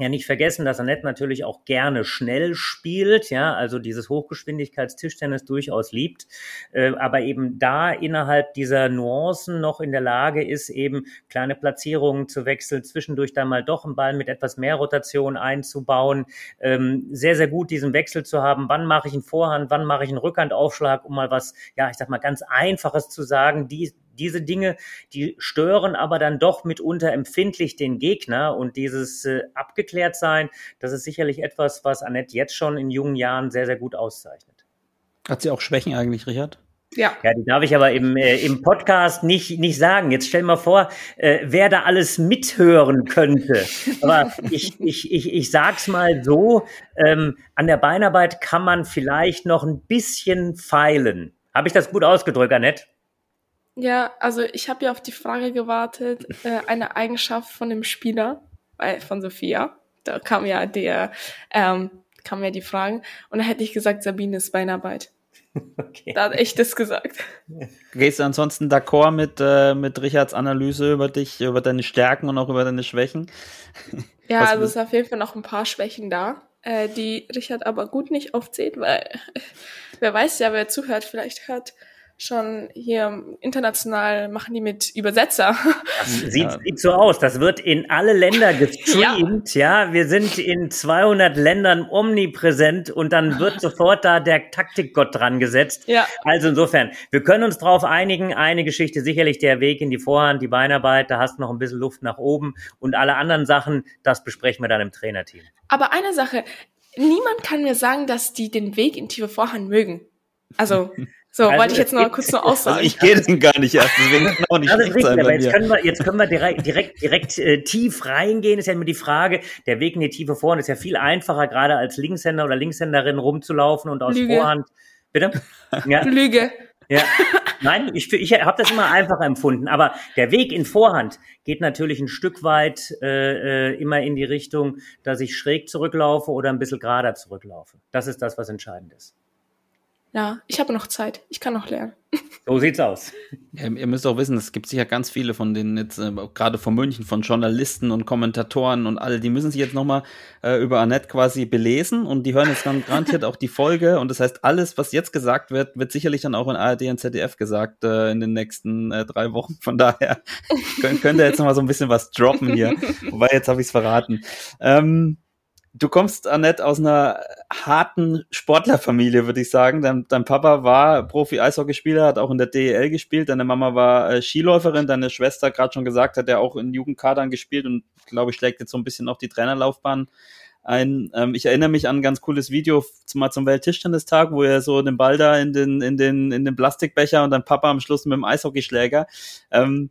ja nicht vergessen, dass Annette natürlich auch gerne schnell spielt, ja, also dieses Hochgeschwindigkeitstischtennis durchaus liebt, äh, aber eben da innerhalb dieser Nuancen noch in der Lage ist, eben kleine Platzierungen zu wechseln, zwischendurch dann mal doch einen Ball mit etwas mehr Rotation einzubauen, ähm, sehr, sehr gut diesen Wechsel zu haben, wann mache ich einen Vorhand, wann mache ich einen Rückhandaufschlag, um mal was, ja, ich sag mal ganz Einfaches zu sagen, die, diese Dinge, die stören aber dann doch mitunter empfindlich den Gegner und dieses äh, abgeklärt sein, das ist sicherlich etwas, was Annette jetzt schon in jungen Jahren sehr, sehr gut auszeichnet. Hat sie auch Schwächen eigentlich, Richard? Ja. Ja, die darf ich aber im, äh, im Podcast nicht, nicht sagen. Jetzt stell mal vor, äh, wer da alles mithören könnte. Aber ich, ich, ich, ich sag's mal so, ähm, an der Beinarbeit kann man vielleicht noch ein bisschen feilen. Habe ich das gut ausgedrückt, Annette? Ja, also ich habe ja auf die Frage gewartet, äh, eine Eigenschaft von dem Spieler, äh, von Sophia. Da kam ja der, ähm, kam ja die Fragen. Und da hätte ich gesagt, Sabine ist Beinarbeit. Okay. Da hat echt das gesagt. Gehst du ansonsten d'accord mit, äh, mit Richards Analyse über dich, über deine Stärken und auch über deine Schwächen? Ja, Was also es ist auf jeden Fall noch ein paar Schwächen da, äh, die Richard aber gut nicht aufzählt, weil wer weiß ja, wer zuhört, vielleicht hört schon hier international machen die mit Übersetzer. Das sieht, sieht so aus. Das wird in alle Länder gestreamt. Ja. ja. wir sind in 200 Ländern omnipräsent und dann wird sofort da der Taktikgott dran gesetzt. Ja. Also insofern, wir können uns darauf einigen. Eine Geschichte sicherlich der Weg in die Vorhand, die Beinarbeit. Da hast du noch ein bisschen Luft nach oben und alle anderen Sachen, das besprechen wir dann im Trainerteam. Aber eine Sache, niemand kann mir sagen, dass die den Weg in tiefe Vorhand mögen. Also So, also wollte ich jetzt noch kurz noch aussagen. Also ich gehe den gar nicht erst, deswegen kann auch nicht also richtig, sein aber jetzt können wir, jetzt können wir direkt, direkt, direkt äh, tief reingehen. Ist ja immer die Frage, der Weg in die Tiefe Vorhand ist ja viel einfacher, gerade als Linkshänder oder Linkshänderin rumzulaufen und aus Lüge. Vorhand. Bitte? Ja. Lüge. Ja. Nein, ich, ich habe das immer einfacher empfunden. Aber der Weg in Vorhand geht natürlich ein Stück weit äh, äh, immer in die Richtung, dass ich schräg zurücklaufe oder ein bisschen gerader zurücklaufe. Das ist das, was entscheidend ist. Ja, ich habe noch Zeit. Ich kann noch lernen. So sieht's aus. Ja, ihr müsst auch wissen, es gibt sicher ganz viele von denen jetzt, äh, gerade von München, von Journalisten und Kommentatoren und alle, die müssen sich jetzt nochmal äh, über Annette quasi belesen und die hören jetzt dann garantiert auch die Folge. Und das heißt, alles, was jetzt gesagt wird, wird sicherlich dann auch in ARD und ZDF gesagt äh, in den nächsten äh, drei Wochen. Von daher könnt, könnt ihr jetzt nochmal so ein bisschen was droppen hier. Wobei, jetzt habe ich es verraten. Ähm, Du kommst, Annette, aus einer harten Sportlerfamilie, würde ich sagen. Dein, dein Papa war Profi-Eishockeyspieler, hat auch in der DEL gespielt. Deine Mama war äh, Skiläuferin. Deine Schwester, gerade schon gesagt, hat ja auch in Jugendkadern gespielt und, glaube ich, schlägt jetzt so ein bisschen auch die Trainerlaufbahn ein. Ähm, ich erinnere mich an ein ganz cooles Video zum, mal zum Welttischtennistag, wo er so den Ball da in den, in den, in den Plastikbecher und dann Papa am Schluss mit dem Eishockeyschläger. Ähm,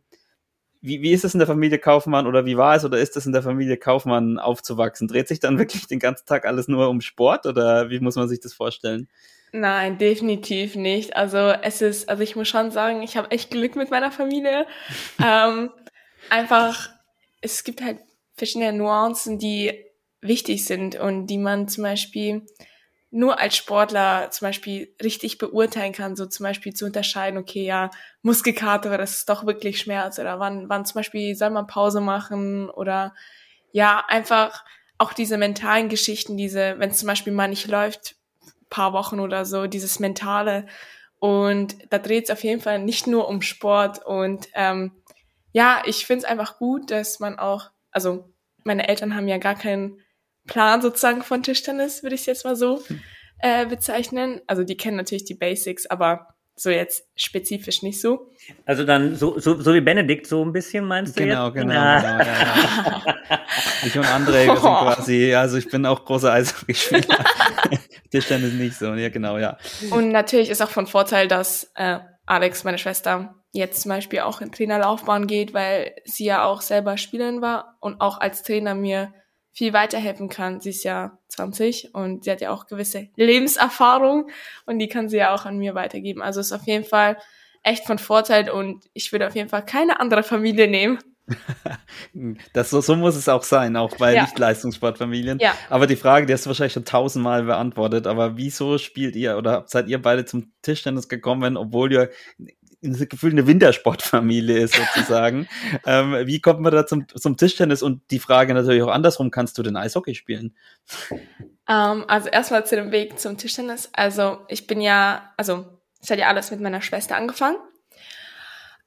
wie, wie ist es in der Familie Kaufmann oder wie war es oder ist es in der Familie Kaufmann aufzuwachsen? Dreht sich dann wirklich den ganzen Tag alles nur um Sport oder wie muss man sich das vorstellen? Nein, definitiv nicht. Also es ist, also ich muss schon sagen, ich habe echt Glück mit meiner Familie. ähm, einfach, es gibt halt verschiedene Nuancen, die wichtig sind und die man zum Beispiel nur als Sportler zum Beispiel richtig beurteilen kann, so zum Beispiel zu unterscheiden, okay, ja, Muskelkater, das ist doch wirklich Schmerz? Oder wann, wann zum Beispiel soll man Pause machen? Oder ja, einfach auch diese mentalen Geschichten, diese, wenn es zum Beispiel mal nicht läuft, paar Wochen oder so, dieses Mentale. Und da dreht es auf jeden Fall nicht nur um Sport. Und ähm, ja, ich finde es einfach gut, dass man auch, also meine Eltern haben ja gar keinen Plan sozusagen von Tischtennis, würde ich es jetzt mal so äh, bezeichnen. Also die kennen natürlich die Basics, aber so jetzt spezifisch nicht so. Also dann so, so, so wie Benedikt so ein bisschen meinst du Genau, jetzt? genau, Na. genau. Ja, ja. Ich und André, wir sind quasi, also ich bin auch großer Eishockeyspieler. Tischtennis nicht so, ja genau, ja. Und natürlich ist auch von Vorteil, dass äh, Alex, meine Schwester, jetzt zum Beispiel auch in Trainerlaufbahn geht, weil sie ja auch selber Spielerin war und auch als Trainer mir viel weiterhelfen kann. Sie ist ja 20 und sie hat ja auch gewisse Lebenserfahrung und die kann sie ja auch an mir weitergeben. Also ist auf jeden Fall echt von Vorteil und ich würde auf jeden Fall keine andere Familie nehmen. Das, so, so muss es auch sein, auch bei Ja. Nicht-Leistungssportfamilien. Ja. Aber die Frage, die hast du wahrscheinlich schon tausendmal beantwortet, aber wieso spielt ihr oder seid ihr beide zum Tischtennis gekommen, obwohl ihr das Gefühl eine Wintersportfamilie ist sozusagen? ähm, wie kommt man da zum, zum Tischtennis? Und die Frage natürlich auch andersrum, kannst du denn Eishockey spielen? Ähm, also erstmal zu dem Weg zum Tischtennis. Also ich bin ja, also es hat ja alles mit meiner Schwester angefangen.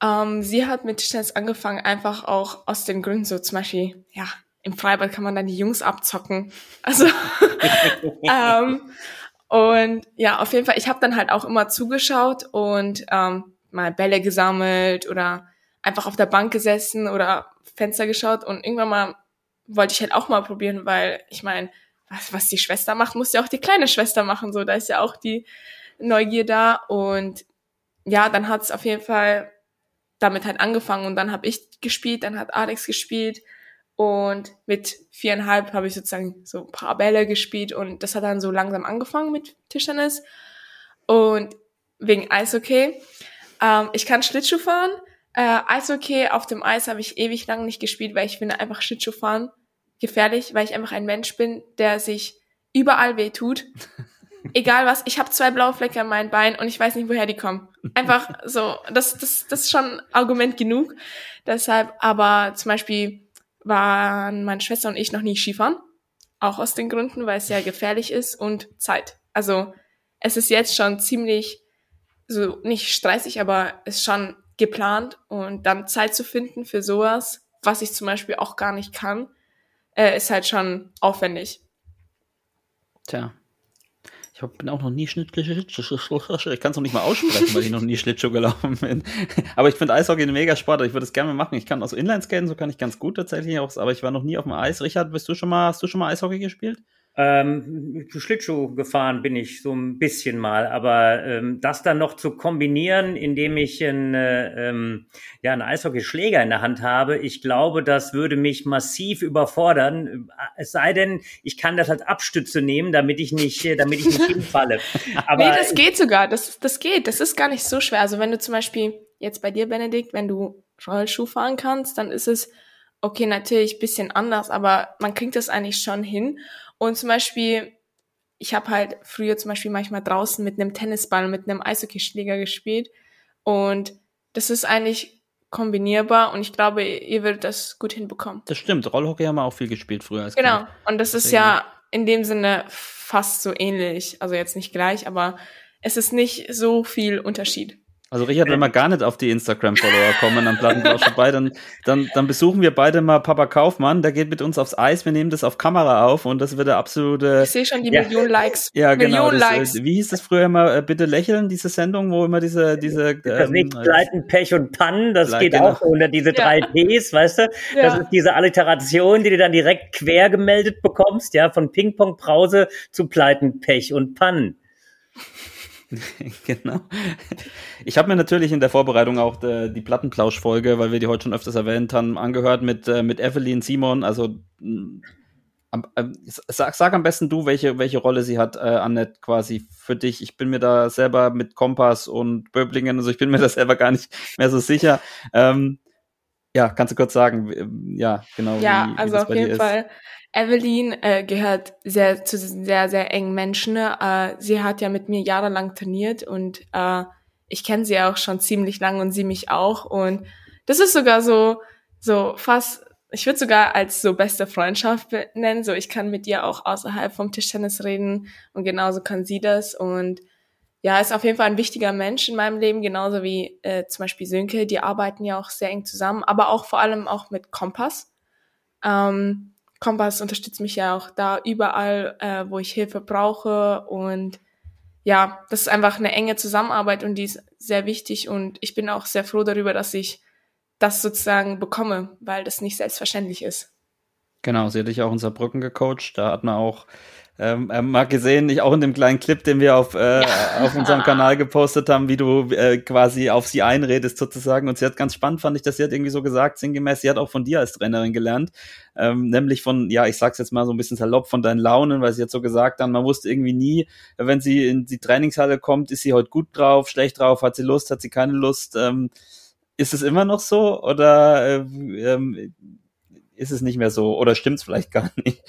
Ähm, sie hat mit Tischtennis angefangen, einfach auch aus den Gründen, so zum Beispiel, ja, im Freibad kann man dann die Jungs abzocken. Also, ähm, und ja, auf jeden Fall, ich habe dann halt auch immer zugeschaut und ähm, mal Bälle gesammelt oder einfach auf der Bank gesessen oder Fenster geschaut und irgendwann mal wollte ich halt auch mal probieren, weil ich meine, was, was die Schwester macht, muss ja auch die kleine Schwester machen. So, da ist ja auch die Neugier da. Und ja, dann hat es auf jeden Fall damit halt angefangen und dann habe ich gespielt, dann hat Alex gespielt und mit viereinhalb habe ich sozusagen so ein paar Bälle gespielt und das hat dann so langsam angefangen mit Tischtennis und wegen Eishockey. Ähm, ich kann Schlittschuh fahren. Äh, Eishockey auf dem Eis habe ich ewig lang nicht gespielt, weil ich finde einfach Schlittschuh fahren gefährlich, weil ich einfach ein Mensch bin, der sich überall weh tut. Egal was, ich habe zwei blaue Flecke an meinen Beinen und ich weiß nicht, woher die kommen. Einfach so, das, das, das ist schon Argument genug. Deshalb, aber zum Beispiel waren meine Schwester und ich noch nie Skifahren. Auch aus den Gründen, weil es ja gefährlich ist und Zeit. Also es ist jetzt schon ziemlich, so nicht stressig, aber ist schon geplant und dann Zeit zu finden für sowas, was ich zum Beispiel auch gar nicht kann, äh, ist halt schon aufwendig. Tja. Ich bin auch noch nie Schlittschuh. Ich kann es noch nicht mal aussprechen, weil ich noch nie Schlittschuh gelaufen bin. Aber ich finde Eishockey ein mega Sport. Ich würde es gerne machen. Ich kann auch so Inlineskaten, so kann ich ganz gut tatsächlich auch. Aber ich war noch nie auf dem Eis. Richard, bist du schon mal, hast du schon mal Eishockey gespielt? Ähm, Schlittschuh gefahren bin ich so ein bisschen mal, aber ähm, das dann noch zu kombinieren, indem ich einen, äh, ähm, ja, einen Eishockeyschläger in der Hand habe, ich glaube, das würde mich massiv überfordern. Es sei denn, ich kann das als Abstütze nehmen, damit ich nicht, äh, damit ich nicht hinfalle. Aber nee, das geht sogar. Das, das geht. Das ist gar nicht so schwer. Also wenn du zum Beispiel jetzt bei dir, Benedikt, wenn du Rollschuh fahren kannst, dann ist es okay, natürlich bisschen anders, aber man kriegt das eigentlich schon hin. Und zum Beispiel, ich habe halt früher zum Beispiel manchmal draußen mit einem Tennisball, mit einem Eishockeyschläger gespielt. Und das ist eigentlich kombinierbar und ich glaube, ihr würdet das gut hinbekommen. Das stimmt. Rollhockey haben wir auch viel gespielt früher als Genau. Kind. Und das ist ja in dem Sinne fast so ähnlich. Also jetzt nicht gleich, aber es ist nicht so viel Unterschied. Also Richard, wenn wir gar nicht auf die Instagram-Follower kommen am Plattenplausch vorbei, dann, dann, dann besuchen wir beide mal Papa Kaufmann, der geht mit uns aufs Eis, wir nehmen das auf Kamera auf und das wird der absolute... Ich sehe schon die ja. Million Likes. Ja, genau. Das, Likes. Wie hieß das früher immer, äh, bitte lächeln, diese Sendung, wo immer diese... diese das ähm, Pleiten, Pech und Pannen, das Pleiten, geht genau. auch unter diese drei ja. Ps, weißt du? Das ja. ist diese Alliteration, die du dann direkt quer gemeldet bekommst, ja, von Ping-Pong-Brause zu Pleiten, Pech und Pannen. genau. Ich habe mir natürlich in der Vorbereitung auch de, äh, die Plattenplausch-Folge, weil wir die heute schon öfters erwähnt haben, angehört mit, äh, mit Evelyn Simon. Also äh, sag, sag am besten du, welche, welche Rolle sie hat, äh, Annette, quasi für dich. Ich bin mir da selber mit Kompass und Böblingen, also ich bin mir da selber gar nicht mehr so sicher. Ähm, ja, kannst du kurz sagen, ja, genau. Ja, wie, also wie auf jeden Fall. Ist. Evelyn äh, gehört sehr zu sehr, sehr engen Menschen. Äh, sie hat ja mit mir jahrelang trainiert und äh, ich kenne sie auch schon ziemlich lang und sie mich auch. Und das ist sogar so, so fast, ich würde sogar als so beste Freundschaft nennen. So, ich kann mit ihr auch außerhalb vom Tischtennis reden und genauso kann sie das. Und ja, ist auf jeden Fall ein wichtiger Mensch in meinem Leben, genauso wie äh, zum Beispiel Sönke. Die arbeiten ja auch sehr eng zusammen, aber auch vor allem auch mit Kompass. Ähm, Kompass unterstützt mich ja auch da überall, äh, wo ich Hilfe brauche. Und ja, das ist einfach eine enge Zusammenarbeit und die ist sehr wichtig. Und ich bin auch sehr froh darüber, dass ich das sozusagen bekomme, weil das nicht selbstverständlich ist. Genau, sie hat dich auch in Saarbrücken gecoacht. Da hat man auch ähm, äh, mal gesehen, ich auch in dem kleinen Clip, den wir auf, äh, ja. auf unserem Kanal gepostet haben, wie du äh, quasi auf sie einredest sozusagen. Und sie hat ganz spannend, fand ich, dass sie hat irgendwie so gesagt, sinngemäß, sie hat auch von dir als Trainerin gelernt, ähm, nämlich von, ja, ich sag's jetzt mal so ein bisschen salopp, von deinen Launen, weil sie jetzt so gesagt haben, man wusste irgendwie nie, wenn sie in die Trainingshalle kommt, ist sie heute gut drauf, schlecht drauf, hat sie Lust, hat sie keine Lust. Ähm, ist es immer noch so oder äh, ähm, ist es nicht mehr so oder stimmt's vielleicht gar nicht?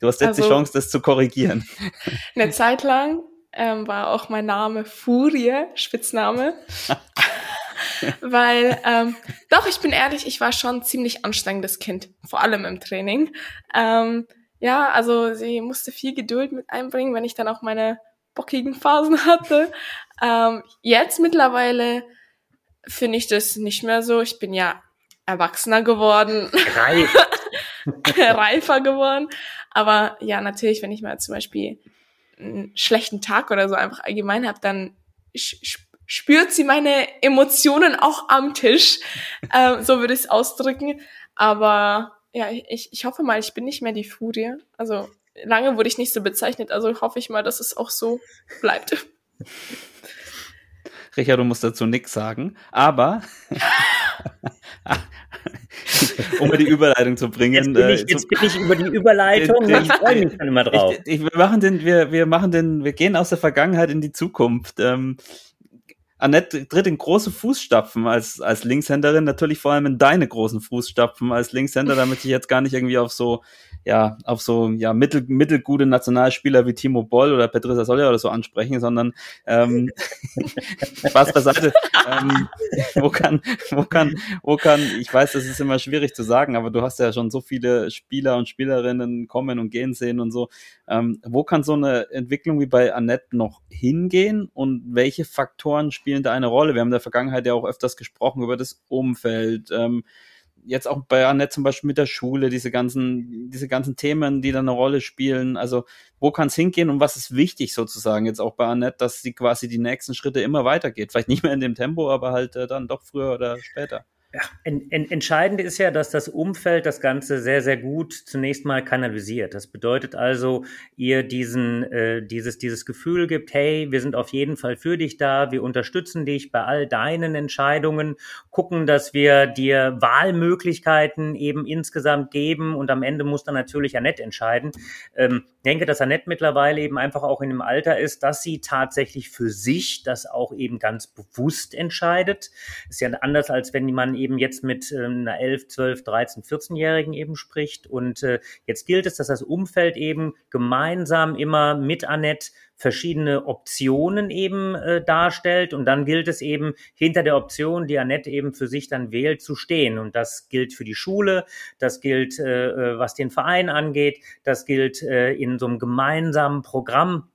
Du hast jetzt also, die Chance, das zu korrigieren. Eine Zeit lang ähm, war auch mein Name Furie, Spitzname. Weil, ähm, doch, ich bin ehrlich, ich war schon ziemlich anstrengendes Kind, vor allem im Training. Ähm, ja, also sie musste viel Geduld mit einbringen, wenn ich dann auch meine bockigen Phasen hatte. Ähm, jetzt mittlerweile finde ich das nicht mehr so. Ich bin ja erwachsener geworden. Reif. Reifer geworden. Aber ja, natürlich, wenn ich mal zum Beispiel einen schlechten Tag oder so einfach allgemein habe, dann spürt sie meine Emotionen auch am Tisch. ähm, so würde ich es ausdrücken. Aber ja, ich, ich hoffe mal, ich bin nicht mehr die Furie. Also lange wurde ich nicht so bezeichnet, also hoffe ich mal, dass es auch so bleibt. Richard, du musst dazu nichts sagen, aber um mal die Überleitung zu bringen. Jetzt bin ich, äh, jetzt bin ich über die Überleitung. ich freue mich schon immer drauf. Ich, ich, wir machen den, wir, wir machen den, wir gehen aus der Vergangenheit in die Zukunft. Ähm, Annette tritt in große Fußstapfen als, als Linkshänderin, natürlich vor allem in deine großen Fußstapfen als Linkshänder, damit ich jetzt gar nicht irgendwie auf so ja, auf so ja, mittel, mittelgute Nationalspieler wie Timo Boll oder Petrisa Solja oder so ansprechen, sondern ähm, Spaß beiseite. ähm, wo kann, wo kann, wo kann, ich weiß, das ist immer schwierig zu sagen, aber du hast ja schon so viele Spieler und Spielerinnen kommen und gehen sehen und so. Ähm, wo kann so eine Entwicklung wie bei Annette noch hingehen und welche Faktoren spielen da eine Rolle? Wir haben in der Vergangenheit ja auch öfters gesprochen über das Umfeld. Ähm, jetzt auch bei Annette zum Beispiel mit der Schule, diese ganzen, diese ganzen Themen, die da eine Rolle spielen. Also, wo kann es hingehen und was ist wichtig sozusagen jetzt auch bei Annette, dass sie quasi die nächsten Schritte immer weitergeht? Vielleicht nicht mehr in dem Tempo, aber halt äh, dann doch früher oder später. Ja, en, en, entscheidend ist ja, dass das Umfeld das Ganze sehr, sehr gut zunächst mal kanalisiert. Das bedeutet also, ihr diesen, äh, dieses, dieses Gefühl gibt, hey, wir sind auf jeden Fall für dich da, wir unterstützen dich bei all deinen Entscheidungen, gucken, dass wir dir Wahlmöglichkeiten eben insgesamt geben und am Ende muss dann natürlich Annette entscheiden. Ähm, denke, dass Annette mittlerweile eben einfach auch in dem Alter ist, dass sie tatsächlich für sich das auch eben ganz bewusst entscheidet. Ist ja anders, als wenn man eben jetzt mit äh, einer 11, 12, 13, 14-Jährigen eben spricht. Und äh, jetzt gilt es, dass das Umfeld eben gemeinsam immer mit Annette verschiedene Optionen eben äh, darstellt. Und dann gilt es eben, hinter der Option, die Annette eben für sich dann wählt, zu stehen. Und das gilt für die Schule, das gilt, äh, äh was den Verein angeht, das gilt äh, in so einem gemeinsamen Programm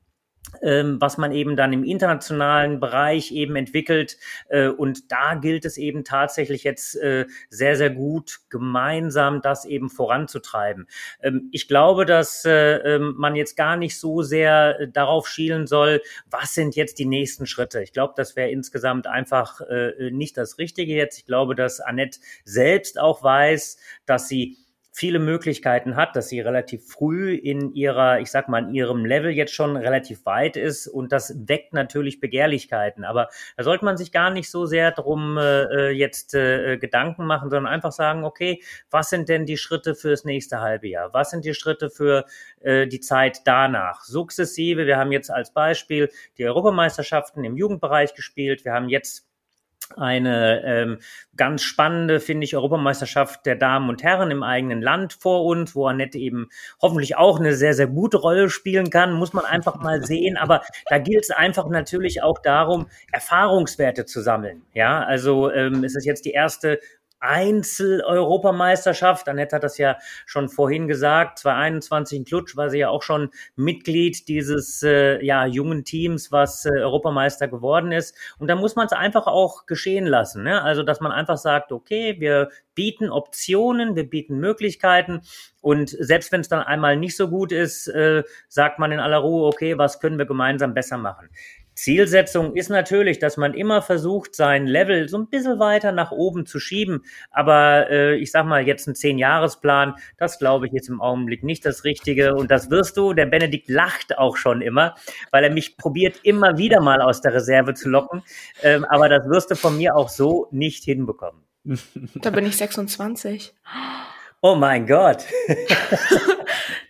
ähm, was man eben dann im internationalen Bereich eben entwickelt. Äh, und da gilt es eben tatsächlich jetzt äh, sehr, sehr gut, gemeinsam das eben voranzutreiben. Ähm, ich glaube, dass äh, ähm, man jetzt gar nicht so sehr darauf schielen soll, was sind jetzt die nächsten Schritte. Ich glaube, das wäre insgesamt einfach nicht das Richtige jetzt. Ich glaube, dass Annette selbst auch weiß, dass sie viele Möglichkeiten hat, dass sie relativ früh in ihrer, ich sag mal, in ihrem Level jetzt schon relativ weit ist und das weckt natürlich Begehrlichkeiten. Aber da sollte man sich gar nicht so sehr drum äh, jetzt äh, Gedanken machen, sondern einfach sagen, okay, was sind denn die Schritte fürs nächste halbe Jahr? Was sind die Schritte für äh, die Zeit danach? Sukzessive, wir haben jetzt als Beispiel die Europameisterschaften im Jugendbereich gespielt. Wir haben jetzt eine ähm, ganz spannende, finde ich, Europameisterschaft der Damen und Herren im eigenen Land vor uns, wo Annette eben hoffentlich auch eine sehr, sehr gute Rolle spielen kann, muss man einfach mal sehen. Aber da gilt es einfach natürlich auch darum, Erfahrungswerte zu sammeln. Ja, also ähm, es ist jetzt die erste Einzel-Europameisterschaft. Annette hat das ja schon vorhin gesagt. 2021 in Klutsch war sie ja auch schon Mitglied dieses äh, ja, jungen Teams, was äh, Europameister geworden ist. Und da muss man es einfach auch geschehen lassen. Ne? Also, dass man einfach sagt, okay, wir bieten Optionen, wir bieten Möglichkeiten. Und selbst wenn es dann einmal nicht so gut ist, äh, sagt man in aller Ruhe, okay, was können wir gemeinsam besser machen? Zielsetzung ist natürlich, dass man immer versucht, sein Level so ein bisschen weiter nach oben zu schieben. Aber äh, ich sag mal, jetzt ein Zehn-Jahres-Plan, das glaube ich jetzt im Augenblick nicht das Richtige. Und das wirst du, der Benedikt lacht auch schon immer, weil er mich probiert, immer wieder mal aus der Reserve zu locken. Ähm, aber das wirst du von mir auch so nicht hinbekommen. Da bin ich 26. Oh mein Gott.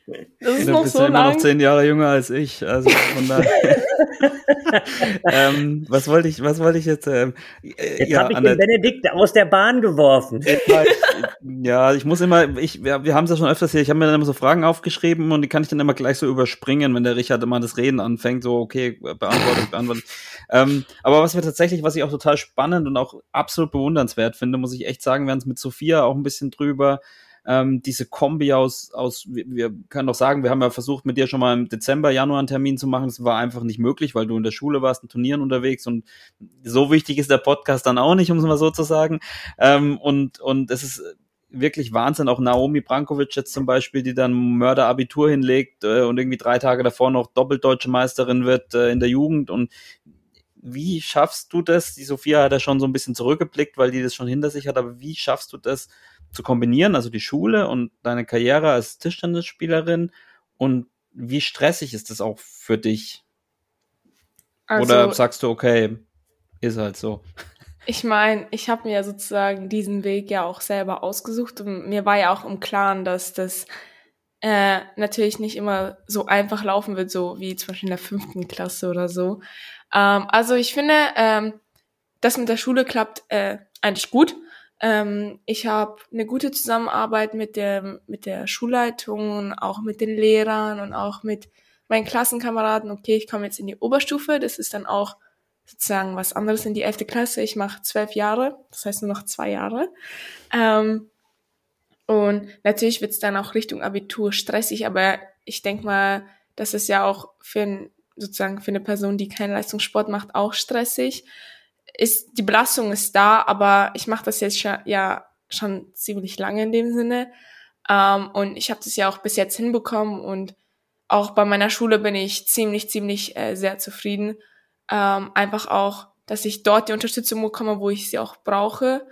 Das ist du noch bist so ja immer lang. noch zehn Jahre jünger als ich. Also von daher. ähm, was wollte ich, was wollte ich jetzt? Ähm, äh, jetzt ja, habe ich den Benedikt aus der Bahn geworfen. ja, ich muss immer, ich, wir, wir haben es ja schon öfters hier, ich habe mir dann immer so Fragen aufgeschrieben und die kann ich dann immer gleich so überspringen, wenn der Richard immer das Reden anfängt, so, okay, beantwortet, beantwortet. ähm, aber was wir tatsächlich, was ich auch total spannend und auch absolut bewundernswert finde, muss ich echt sagen, wir haben es mit Sophia auch ein bisschen drüber, ähm, diese Kombi aus, aus, wir, wir können doch sagen, wir haben ja versucht, mit dir schon mal im Dezember, Januar einen Termin zu machen. Das war einfach nicht möglich, weil du in der Schule warst, in Turnieren unterwegs und so wichtig ist der Podcast dann auch nicht, um es mal so zu sagen. Ähm, und, und es ist wirklich Wahnsinn. Auch Naomi Brankovic jetzt zum Beispiel, die dann Mörderabitur hinlegt äh, und irgendwie drei Tage davor noch doppeldeutsche Meisterin wird äh, in der Jugend. Und wie schaffst du das? Die Sophia hat ja schon so ein bisschen zurückgeblickt, weil die das schon hinter sich hat, aber wie schaffst du das, zu kombinieren, also die Schule und deine Karriere als Tischtennisspielerin und wie stressig ist das auch für dich? Also, Oder sagst du, okay, ist halt so? Ich meine, ich habe mir sozusagen diesen Weg ja auch selber ausgesucht und mir war ja auch im Klaren, dass das äh, natürlich nicht immer so einfach laufen wird, so wie zum Beispiel in der fünften Klasse oder so. Ähm, also ich finde, ähm, das mit der Schule klappt äh, eigentlich gut. Ähm, ich habe eine gute Zusammenarbeit mit der, mit der Schulleitung auch mit den Lehrern und auch mit meinen Klassenkameraden. Okay, ich komme jetzt in die Oberstufe, das ist dann auch sozusagen was anderes in die elfte Klasse. Ich mache zwölf Jahre, das heißt nur noch zwei Jahre. Ähm, und natürlich wird es dann auch Richtung Abitur stressig, aber ich denke mal, das ist ja auch für sozusagen für eine Person, die keinen Leistungssport macht, auch stressig. Ist die Belastung ist da, aber ich mache das jetzt schon, ja schon ziemlich lange in dem Sinne. Ähm, und ich habe das ja auch bis jetzt hinbekommen und auch bei meiner Schule bin ich ziemlich ziemlich äh, sehr zufrieden. Ähm, einfach auch, dass ich dort die Unterstützung bekomme, wo ich sie auch brauche.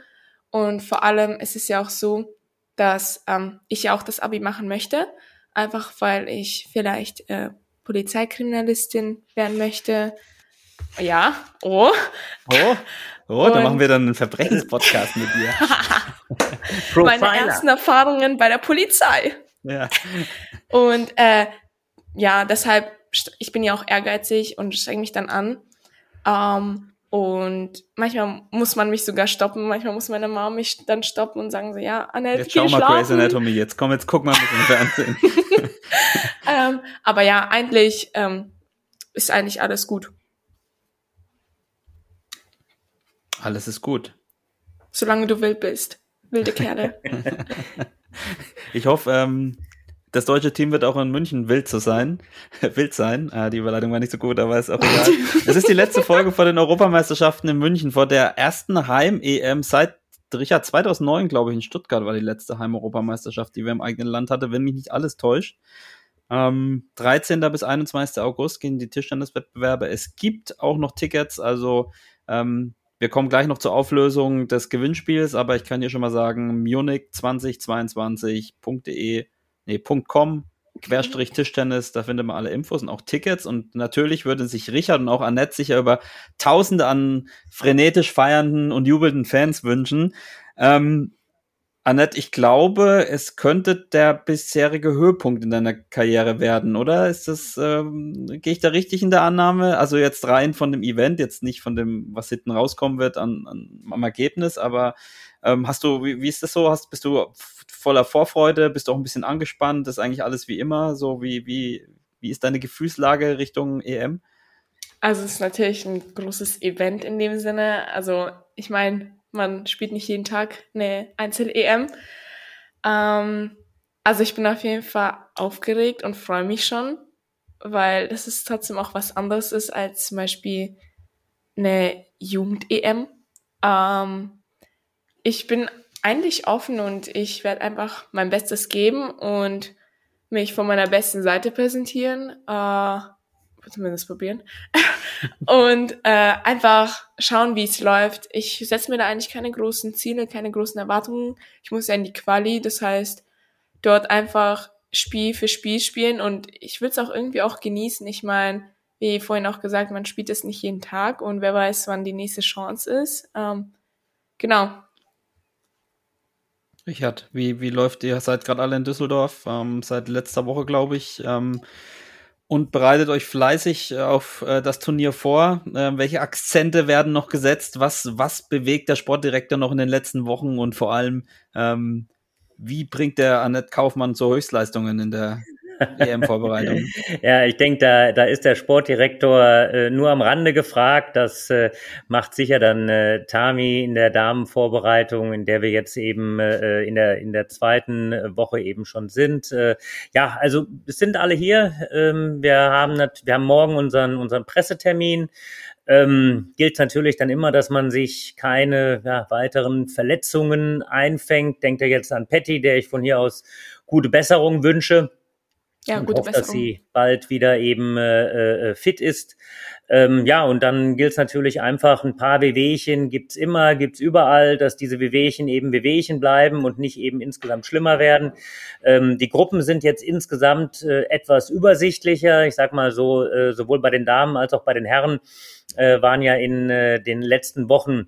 Und vor allem ist es ja auch so, dass ähm, ich ja auch das Abi machen möchte, einfach weil ich vielleicht äh, Polizeikriminalistin werden möchte ja, oh. Oh, oh da machen wir dann einen Verbrechenspodcast mit dir. Meine ersten Erfahrungen bei der Polizei. Ja. Und äh, ja, deshalb, ich bin ja auch ehrgeizig und streng mich dann an. Ähm, und manchmal muss man mich sogar stoppen, manchmal muss meine Mama mich dann stoppen und sagen so, ja, Annette, Jetzt schau mal schlafen. Grey's Anatomy, jetzt komm, jetzt guck mal mit dem Fernsehen. ähm, aber ja, eigentlich ähm, ist eigentlich alles gut. Alles ist gut. Solange du wild bist. Wilde Kerle. ich hoffe, ähm, das deutsche Team wird auch in München wild zu sein. wild sein. Ah, die Überleitung war nicht so gut, aber ist auch egal. es ist die letzte Folge vor den Europameisterschaften in München, vor der ersten Heim-EM seit Richard 2009, glaube ich, in Stuttgart war die letzte Heim-Europameisterschaft, die wir im eigenen Land hatten, wenn mich nicht alles täuscht. Ähm, 13. bis 21. August gehen die Tischtenniswettbewerbe. Es gibt auch noch Tickets, also ähm, wir kommen gleich noch zur Auflösung des Gewinnspiels, aber ich kann hier schon mal sagen, Munich 2022.de, nee, .com, Querstrich Tischtennis, da findet man alle Infos und auch Tickets. Und natürlich würden sich Richard und auch Annette sicher über Tausende an frenetisch feiernden und jubelnden Fans wünschen. Ähm, Annette, ich glaube, es könnte der bisherige Höhepunkt in deiner Karriere werden, oder? Ist das, ähm, gehe ich da richtig in der Annahme? Also jetzt rein von dem Event, jetzt nicht von dem, was hinten rauskommen wird an, an am Ergebnis, aber ähm, hast du, wie, wie ist das so? Hast, bist du voller Vorfreude? Bist du auch ein bisschen angespannt? ist eigentlich alles wie immer? So wie, wie, wie ist deine Gefühlslage Richtung EM? Also es ist natürlich ein großes Event in dem Sinne. Also ich meine, man spielt nicht jeden Tag eine Einzel-EM. Ähm, also ich bin auf jeden Fall aufgeregt und freue mich schon, weil das ist trotzdem auch was anderes ist als zum Beispiel eine Jugend-EM. Ähm, ich bin eigentlich offen und ich werde einfach mein Bestes geben und mich von meiner besten Seite präsentieren. Äh, zumindest probieren. und äh, einfach schauen, wie es läuft. Ich setze mir da eigentlich keine großen Ziele, keine großen Erwartungen. Ich muss ja in die Quali, das heißt, dort einfach Spiel für Spiel spielen und ich will es auch irgendwie auch genießen. Ich meine, wie vorhin auch gesagt, man spielt es nicht jeden Tag und wer weiß, wann die nächste Chance ist. Ähm, genau. Richard, wie, wie läuft ihr? Seid gerade alle in Düsseldorf, ähm, seit letzter Woche, glaube ich. Ähm, und bereitet euch fleißig auf äh, das Turnier vor. Äh, welche Akzente werden noch gesetzt? Was, was bewegt der Sportdirektor noch in den letzten Wochen? Und vor allem, ähm, wie bringt der Annette Kaufmann zu Höchstleistungen in der EM-Vorbereitung. ja, ich denke, da, da ist der Sportdirektor äh, nur am Rande gefragt. Das äh, macht sicher dann äh, Tami in der Damenvorbereitung, in der wir jetzt eben äh, in, der, in der zweiten Woche eben schon sind. Äh, ja, also es sind alle hier. Ähm, wir, haben wir haben morgen unseren, unseren Pressetermin. Ähm, gilt natürlich dann immer, dass man sich keine ja, weiteren Verletzungen einfängt. Denkt er jetzt an Patty, der ich von hier aus gute Besserung wünsche ja, und hoffe, dass sie bald wieder eben äh, äh, fit ist. Ähm, ja, und dann gilt es natürlich einfach, ein paar Wehwehchen gibt's immer, gibt's überall, dass diese Wehwehchen eben Wehwehchen bleiben und nicht eben insgesamt schlimmer werden. Ähm, die Gruppen sind jetzt insgesamt äh, etwas übersichtlicher. Ich sag mal so, äh, sowohl bei den Damen als auch bei den Herren äh, waren ja in äh, den letzten Wochen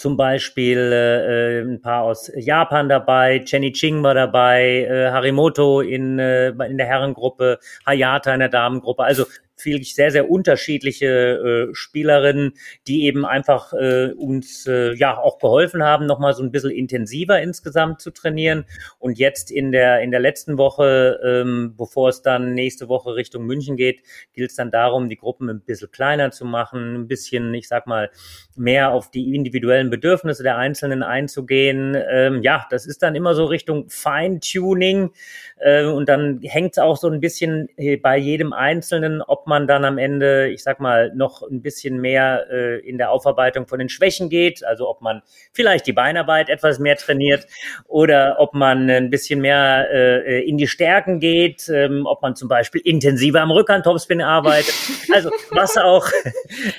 zum Beispiel äh, ein paar aus Japan dabei, Jenny Ching war dabei, äh, Harimoto in, äh, in der Herrengruppe, Hayata in der Damengruppe. Also viel sehr, sehr unterschiedliche äh, Spielerinnen, die eben einfach äh, uns äh, ja auch geholfen haben, nochmal so ein bisschen intensiver insgesamt zu trainieren. Und jetzt in der, in der letzten Woche, ähm, bevor es dann nächste Woche Richtung München geht, gilt es dann darum, die Gruppen ein bisschen kleiner zu machen, ein bisschen, ich sag mal, mehr auf die individuellen Bedürfnisse der Einzelnen einzugehen. Ähm, ja, das ist dann immer so Richtung Feintuning. Äh, und dann hängt es auch so ein bisschen äh, bei jedem Einzelnen, ob man dann am Ende, ich sag mal, noch ein bisschen mehr äh, in der Aufarbeitung von den Schwächen geht, also ob man vielleicht die Beinarbeit etwas mehr trainiert oder ob man ein bisschen mehr äh, in die Stärken geht, ähm, ob man zum Beispiel intensiver am Rückhand-Topspin arbeitet. Also was auch,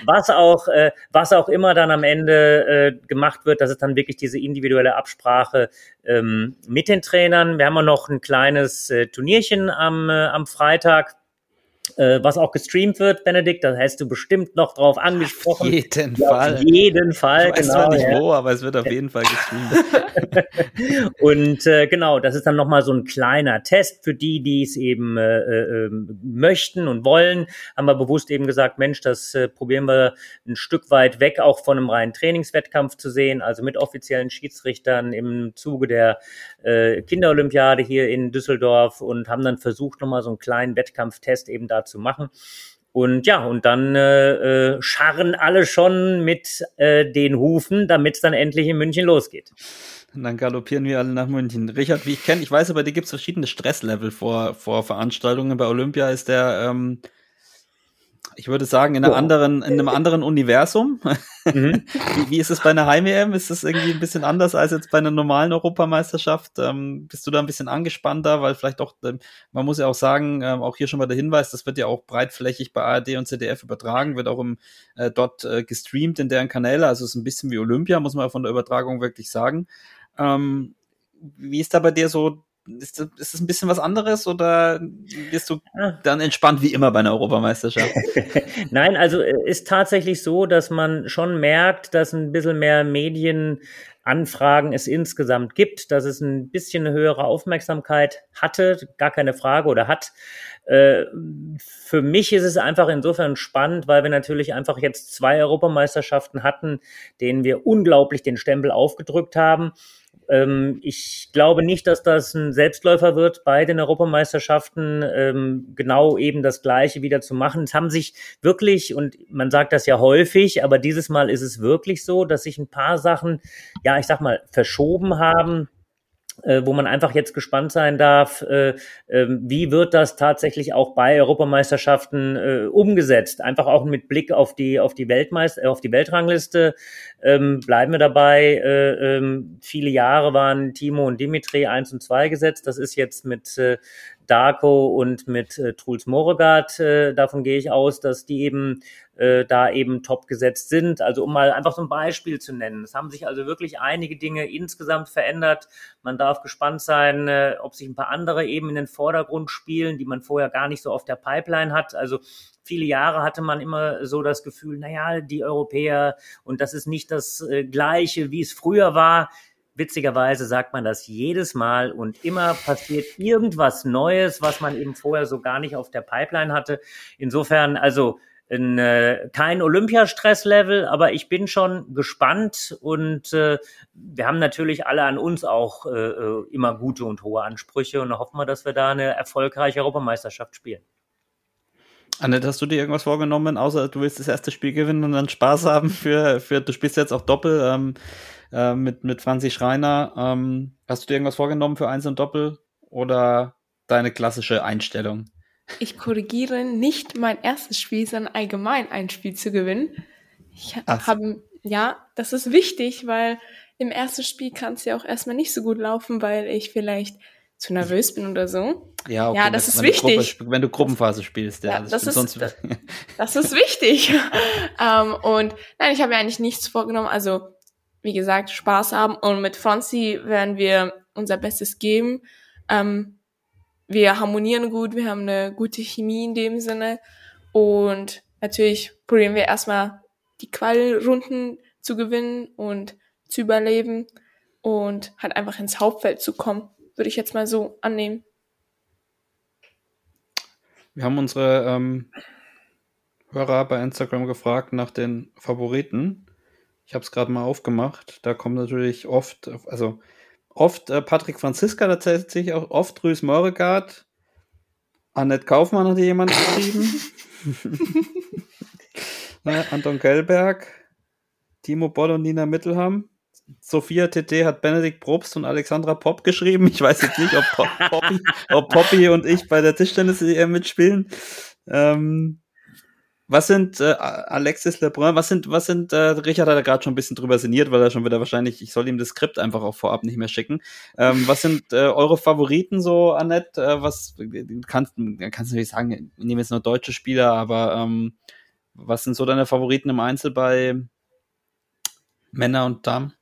was auch, äh, was auch immer dann am Ende äh, gemacht wird, dass es dann wirklich diese individuelle Absprache ähm, mit den Trainern. Wir haben auch noch ein kleines äh, Turnierchen am, äh, am Freitag äh, was auch gestreamt wird, Benedikt, da hast du bestimmt noch drauf angesprochen. Auf jeden ja, Fall. Auf jeden Fall, ich weiß genau. Zwar nicht ja. wo, aber es wird auf jeden Fall gestreamt. und äh, genau, das ist dann nochmal so ein kleiner Test für die, die es eben äh, äh, möchten und wollen. Haben wir bewusst eben gesagt, Mensch, das äh, probieren wir ein Stück weit weg, auch von einem reinen Trainingswettkampf zu sehen, also mit offiziellen Schiedsrichtern im Zuge der äh, Kinderolympiade hier in Düsseldorf und haben dann versucht, nochmal so einen kleinen Wettkampftest eben da zu machen. Und ja, und dann äh, äh, scharren alle schon mit äh, den Hufen, damit es dann endlich in München losgeht. Und dann galoppieren wir alle nach München. Richard, wie ich kenne, ich weiß aber, dir gibt es verschiedene Stresslevel vor, vor Veranstaltungen. Bei Olympia ist der, ähm, ich würde sagen, in, einer anderen, in einem anderen Universum. Mhm. wie, wie, ist es bei einer Heim-EM? Ist das irgendwie ein bisschen anders als jetzt bei einer normalen Europameisterschaft? Ähm, bist du da ein bisschen angespannter? Weil vielleicht auch, ähm, man muss ja auch sagen, ähm, auch hier schon mal der Hinweis, das wird ja auch breitflächig bei ARD und ZDF übertragen, wird auch im, äh, dort äh, gestreamt in deren Kanäle. Also es ist ein bisschen wie Olympia, muss man von der Übertragung wirklich sagen. Ähm, wie ist da bei dir so ist das, ist das ein bisschen was anderes oder bist du ah. dann entspannt wie immer bei einer Europameisterschaft? Nein, also äh, ist tatsächlich so, dass man schon merkt, dass ein bisschen mehr Medienanfragen es insgesamt gibt, dass es ein bisschen eine höhere Aufmerksamkeit hatte, gar keine Frage oder hat. Äh, für mich ist es einfach insofern spannend, weil wir natürlich einfach jetzt zwei Europameisterschaften hatten, denen wir unglaublich den Stempel aufgedrückt haben ich glaube nicht, dass das ein Selbstläufer wird bei den Europameisterschaften, ähm, genau eben das Gleiche wieder zu machen. Es haben sich wirklich, und man sagt das ja häufig, aber dieses Mal ist es wirklich so, dass sich ein paar Sachen, ja, ich sag mal, verschoben haben äh, wo man einfach jetzt gespannt sein darf, äh, äh, wie wird das tatsächlich auch bei Europameisterschaften äh, umgesetzt? Einfach auch mit Blick auf die auf die Weltmeister, auf die Weltrangliste ähm, bleiben wir dabei. Äh, ähm, viele Jahre waren Timo und Dimitri eins und zwei gesetzt. Das ist jetzt mit äh, Darko und mit äh, Truls Moregard, äh, davon gehe ich aus, dass die eben äh, da eben top gesetzt sind. Also um mal einfach so ein Beispiel zu nennen. Es haben sich also wirklich einige Dinge insgesamt verändert. Man darf gespannt sein, äh, ob sich ein paar andere eben in den Vordergrund spielen, die man vorher gar nicht so auf der Pipeline hat. Also viele Jahre hatte man immer so das Gefühl, naja, die Europäer und das ist nicht das äh, Gleiche, wie es früher war. Witzigerweise sagt man das jedes Mal und immer passiert irgendwas Neues, was man eben vorher so gar nicht auf der Pipeline hatte. Insofern, also ein, äh, kein Olympiastress-Level, aber ich bin schon gespannt und äh, wir haben natürlich alle an uns auch äh, äh immer gute und hohe Ansprüche und hoffen wir, dass wir da eine erfolgreiche Europameisterschaft spielen. Annette, hast du dir irgendwas vorgenommen, außer du willst das erste Spiel gewinnen und dann Spaß haben für, für du spielst jetzt auch Doppel ähm, äh, mit, mit Franzi Schreiner. Ähm, hast du dir irgendwas vorgenommen für Eins und Doppel oder deine klassische Einstellung? Ich korrigiere nicht mein erstes Spiel, sondern allgemein ein Spiel zu gewinnen. Ich habe, ja, das ist wichtig, weil im ersten Spiel kann es ja auch erstmal nicht so gut laufen, weil ich vielleicht zu nervös bin oder so. Ja, okay, ja das ist wichtig. Gruppe, wenn du Gruppenphase spielst, ja, ja das, das, ist, das, das, ist wichtig. um, ähm, und nein, ich habe mir eigentlich nichts vorgenommen. Also wie gesagt, Spaß haben. Und mit Franzi werden wir unser Bestes geben. Ähm, wir harmonieren gut, wir haben eine gute Chemie in dem Sinne. Und natürlich probieren wir erstmal die Qualrunden zu gewinnen und zu überleben und halt einfach ins Hauptfeld zu kommen, würde ich jetzt mal so annehmen. Wir haben unsere ähm, Hörer bei Instagram gefragt nach den Favoriten. Ich habe es gerade mal aufgemacht. Da kommt natürlich oft, also oft äh, Patrick Franziska, da zählt sich auch oft Rüß Meuregard. Annette Kaufmann hat jemand geschrieben. äh, Anton Kellberg, Timo Boll und Nina Mittelham. Sophia TT hat Benedikt Probst und Alexandra Popp geschrieben. Ich weiß jetzt nicht, ob, Poppy, ob Poppy und ich bei der Tischtennis-EM mitspielen. Ähm, was sind äh, Alexis Lebrun, was sind, was sind, äh, Richard hat da gerade schon ein bisschen drüber sinniert, weil er schon wieder wahrscheinlich, ich soll ihm das Skript einfach auch vorab nicht mehr schicken. Ähm, was sind äh, eure Favoriten so, Annette? Äh, was kannst, kannst du nicht sagen, ich nehme jetzt nur deutsche Spieler, aber ähm, was sind so deine Favoriten im Einzel bei Männer und Damen?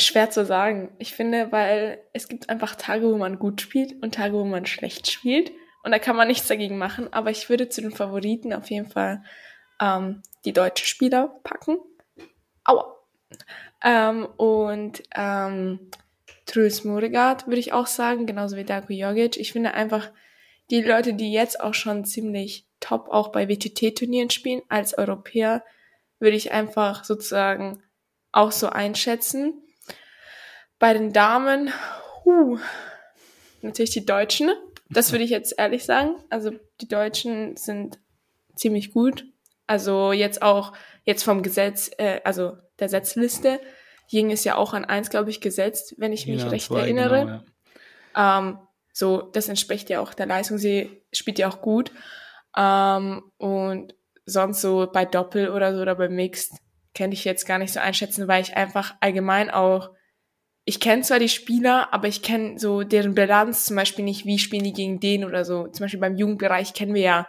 Schwer zu sagen. Ich finde, weil es gibt einfach Tage, wo man gut spielt und Tage, wo man schlecht spielt. Und da kann man nichts dagegen machen. Aber ich würde zu den Favoriten auf jeden Fall ähm, die deutsche Spieler packen. Aua. Ähm, und ähm, Truls Muregard würde ich auch sagen, genauso wie Darko Jogic. Ich finde einfach, die Leute, die jetzt auch schon ziemlich top auch bei WTT-Turnieren spielen, als Europäer, würde ich einfach sozusagen auch so einschätzen. Bei den Damen, huh, natürlich die Deutschen, Das würde ich jetzt ehrlich sagen. Also die Deutschen sind ziemlich gut. Also jetzt auch, jetzt vom Gesetz, äh, also der Setzliste. Jing ist ja auch an eins, glaube ich, gesetzt, wenn ich mich Ja, recht zwei, erinnere. genau, ja. Ähm, so, das entspricht ja auch der Leistung. Sie spielt ja auch gut. Ähm, und sonst so bei Doppel oder so oder bei Mixed kann ich jetzt gar nicht so einschätzen, weil ich einfach allgemein auch, ich kenne zwar die Spieler, aber ich kenne so deren Bilanz zum Beispiel nicht, wie spielen die gegen den oder so. Zum Beispiel beim Jugendbereich kennen wir ja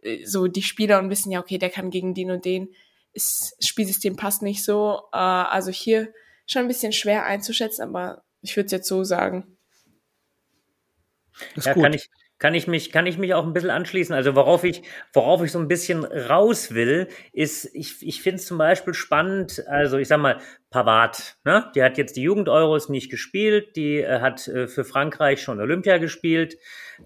äh, so die Spieler und wissen ja, okay, der kann gegen den und den. Das Spielsystem passt nicht so. Äh, also hier schon ein bisschen schwer einzuschätzen, aber ich würde es jetzt so sagen. Ist Ja, gut. kann ich, kann ich mich, kann ich mich auch ein bisschen anschließen. Also worauf ich, worauf ich so ein bisschen raus will, ist, ich, ich finde es zum Beispiel spannend, also ich sag mal, Pavard, ne? Die hat jetzt die Jugend-Euros nicht gespielt, die äh, hat äh, für Frankreich schon Olympia gespielt.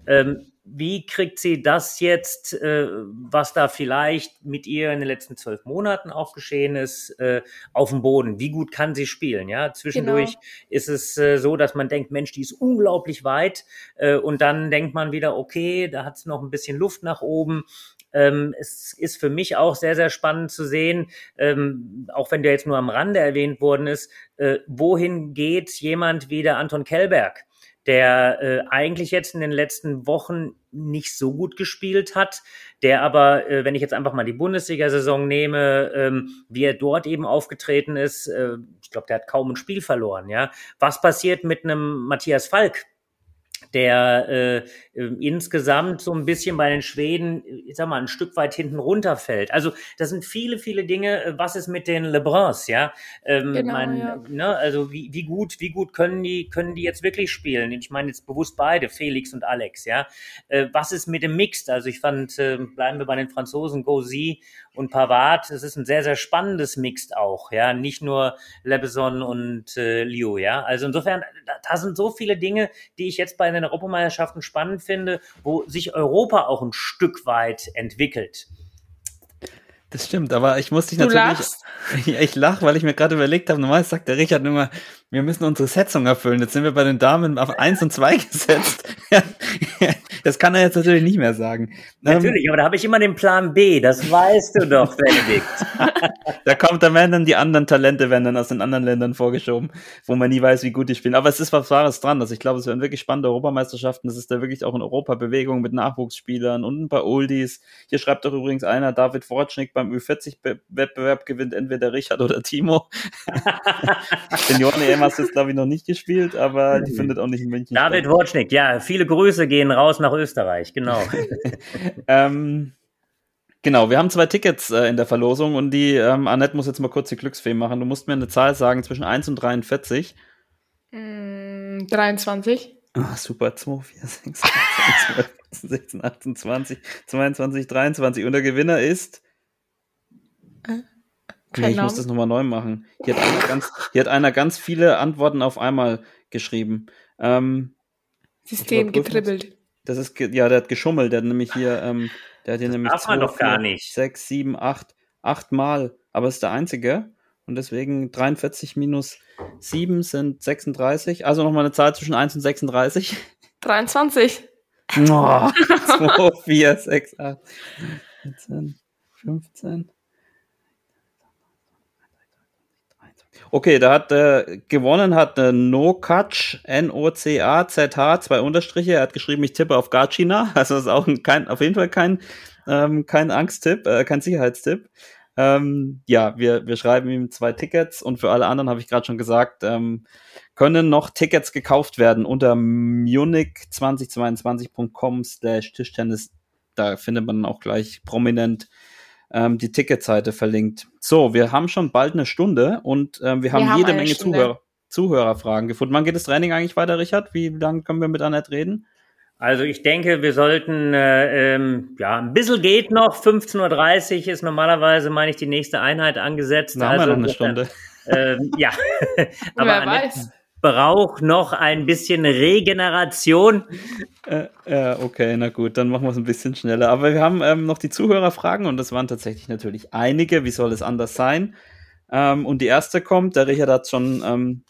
Ähm, wie kriegt sie das jetzt, äh, was da vielleicht mit ihr in den letzten zwölf Monaten auch geschehen ist, äh, auf dem Boden? Wie gut kann sie spielen? Ja, zwischendurch Genau. ist es äh, so, dass man denkt, Mensch, die ist unglaublich weit. Äh, und dann denkt man wieder, okay, da hat es noch ein bisschen Luft nach oben. Ähm, es ist für mich auch sehr, sehr spannend zu sehen, ähm, auch wenn der jetzt nur am Rande erwähnt worden ist, äh, wohin geht jemand wie der Anton Kellberg, der äh, eigentlich jetzt in den letzten Wochen nicht so gut gespielt hat, der aber, äh, wenn ich jetzt einfach mal die Bundesliga-Saison nehme, ähm, wie er dort eben aufgetreten ist, äh, ich glaube, der hat kaum ein Spiel verloren, ja. Was passiert mit einem Matthias Falk? Der äh, äh, insgesamt so ein bisschen bei den Schweden, ich sag mal, ein Stück weit hinten runterfällt. Also das sind viele, viele Dinge. Äh, Was ist mit den LeBrons, ja? Ähm, Genau, mein, ja. Ne, also wie, wie gut, wie gut können die, können die jetzt wirklich spielen? Ich meine jetzt bewusst beide, Felix und Alex, ja. Äh, was ist mit dem Mixed? Also ich fand, äh, bleiben wir bei den Franzosen, Gauzy und Pavard, das ist ein sehr, sehr spannendes Mixed auch, ja. Nicht nur Lebeson und äh, Liu, ja. Also insofern, da, da sind so viele Dinge, die ich jetzt bei den Europameisterschaften spannend finde, wo sich Europa auch ein Stück weit entwickelt. Das stimmt, aber ich muss dich Du natürlich. lachst? Ich, ich lach, weil ich mir gerade überlegt habe, normal sagt der Richard immer, wir müssen unsere Setzung erfüllen. Jetzt sind wir bei den Damen auf eins und zwei gesetzt. das kann er jetzt natürlich nicht mehr sagen. Ähm, Natürlich, aber da habe ich immer den Plan B, das weißt du doch, Benedikt. Da kommt, da werden dann die anderen Talente werden dann aus den anderen Ländern vorgeschoben, wo man nie weiß, wie gut die spielen. Aber es ist was Wahres dran. Also ich glaube, es werden wirklich spannende Europameisterschaften. Es ist da wirklich auch in Europa Bewegung mit Nachwuchsspielern und ein paar Oldies. Hier schreibt doch übrigens einer, David Wortschnick beim Ü40-Wettbewerb gewinnt entweder Richard oder Timo. Senioren-EM hast du jetzt, glaube ich, noch nicht gespielt, aber die findet auch nicht in München David statt. Wojcik, ja, viele Grüße gehen raus nach Österreich, genau. Ähm, genau, wir haben zwei Tickets äh, in der Verlosung und die, ähm, Annette muss jetzt mal kurz die Glücksfee machen. Du musst mir eine Zahl sagen zwischen 1 und 43. Mm, 23. Ah, super, 2, 4, 6, 7, 12, 16, 18, 20, 22, 23. Und der Gewinner ist. Nee, ich muss Ahnung. das nochmal neu machen. Hier hat, einer ganz, hier hat einer ganz viele Antworten auf einmal geschrieben. Ähm, System getribbelt. das ist, ge- ja, der hat geschummelt. Der hat nämlich hier, ähm, der hat hier nämlich darf man doch gar nicht. 6, 7, 8, 8 Mal. Aber ist der einzige. Und deswegen 43 minus 7 sind 36. Also nochmal eine Zahl zwischen 1 und 36. 23. Oh, 2, 4, 6, 8, 14, 15. Okay, da hat äh, gewonnen hat äh, Nokach, N-O-C-A-Z-H, zwei Unterstriche. Er hat geschrieben, ich tippe auf Gacina. Also das ist auch ein, kein, auf jeden Fall kein, ähm, kein Angsttipp, äh, kein Sicherheitstipp. Ähm, ja, wir, wir schreiben ihm zwei Tickets und für alle anderen habe ich gerade schon gesagt, ähm, können noch Tickets gekauft werden unter munich2022.com slash Tischtennis. Da findet man auch gleich prominent ähm, die Ticketseite verlinkt. So, wir haben schon bald eine Stunde und ähm, wir haben haben jede Menge Stunde. Zuhörer, Zuhörerfragen gefunden. Wann geht das Training eigentlich weiter, Richard? Wie lange können wir mit Annette reden? Also ich denke, wir sollten, äh, ähm, ja, ein bisschen geht noch. 15.30 Uhr ist normalerweise, meine ich, die nächste Einheit angesetzt. Da haben wir also noch eine Stunde. Ähm, ja, aber Wer Annette weiß. Braucht noch ein bisschen Regeneration. Äh, ja, okay, na gut, dann machen wir es ein bisschen schneller. Aber wir haben ähm, noch die Zuhörerfragen und das waren tatsächlich natürlich einige. Wie soll es anders sein? Ähm, und die erste kommt, der Richard hat schon ähm,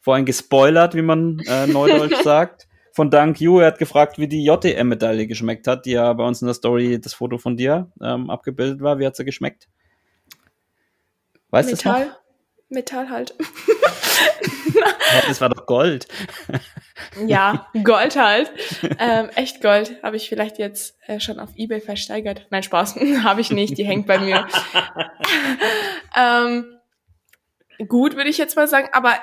vorhin gespoilert, wie man äh, neudeutsch sagt, von Dank You, er hat gefragt, wie die JTM-Medaille geschmeckt hat, die ja bei uns in der Story das Foto von dir ähm, abgebildet war. Wie hat sie geschmeckt? Weißt du es noch? Metall. Halt. Das war doch Gold. ja, Gold halt. Ähm, echt Gold. Habe ich vielleicht jetzt äh, schon auf Ebay versteigert. Nein, Spaß. Habe ich nicht. Die hängt bei mir. ähm, gut, würde ich jetzt mal sagen. Aber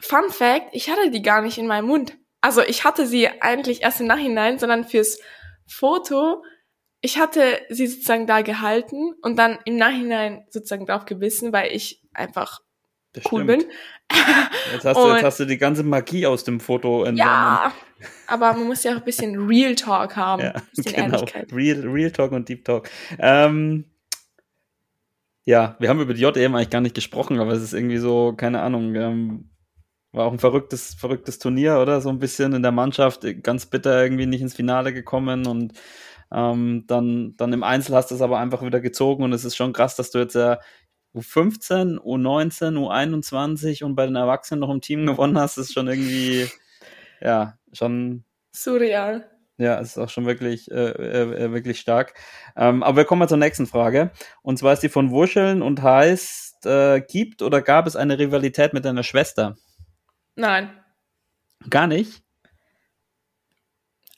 Fun Fact, ich hatte die gar nicht in meinem Mund. Also ich hatte sie eigentlich erst im Nachhinein, sondern fürs Foto, ich hatte sie sozusagen da gehalten und dann im Nachhinein sozusagen drauf gebissen, weil ich einfach Das cool stimmt. bin. Jetzt hast, du, jetzt hast du die ganze Magie aus dem Foto entnommen. Ja, aber man muss ja auch ein bisschen Real Talk haben. Ja, bisschen genau. Ehrlichkeit. Real, Real Talk und Deep Talk. Ähm, ja, wir haben über die JM eigentlich gar nicht gesprochen, aber es ist irgendwie so, keine Ahnung, ähm, war auch ein verrücktes, verrücktes Turnier, oder? So ein bisschen in der Mannschaft, ganz bitter irgendwie nicht ins Finale gekommen und ähm, dann, dann im Einzel hast du es aber einfach wieder gezogen und es ist schon krass, dass du jetzt ja U15, U19, U21 und bei den Erwachsenen noch im Team gewonnen hast. Ist schon irgendwie, ja, schon Surreal. ja, es ist auch schon wirklich, äh, äh, äh, wirklich stark. Ähm, aber wir kommen mal zur nächsten Frage. Und zwar ist die von Wurscheln und heißt, äh, gibt oder gab es eine Rivalität mit deiner Schwester? Nein. Gar nicht?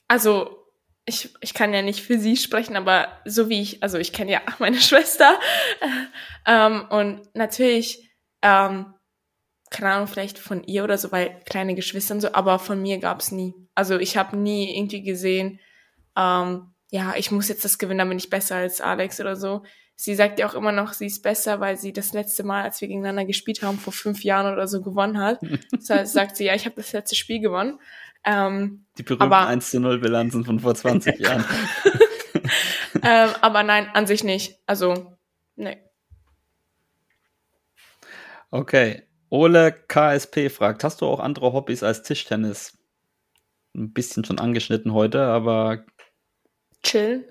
Also, ich, ich kann ja nicht für sie sprechen, aber so wie ich, also ich kenne ja meine Schwester. ähm, und natürlich, ähm, keine Ahnung, vielleicht von ihr oder so, weil kleine Geschwister und so, aber von mir gab's nie. Also ich habe nie irgendwie gesehen, ähm, ja, ich muss jetzt das gewinnen, dann bin ich besser als Alex oder so. Sie sagt ja auch immer noch, sie ist besser, weil sie das letzte Mal, als wir gegeneinander gespielt haben, vor fünf Jahren oder so gewonnen hat. Deshalb sagt sie, ja, ich habe das letzte Spiel gewonnen. Ähm, Die berühmten Aber- 1 zu 0 Bilanzen von vor 20 Jahren. ähm, aber nein, an sich nicht. Also, nee. Okay. Ole KSP fragt, hast du auch andere Hobbys als Tischtennis? Ein bisschen schon angeschnitten heute, aber Chillen.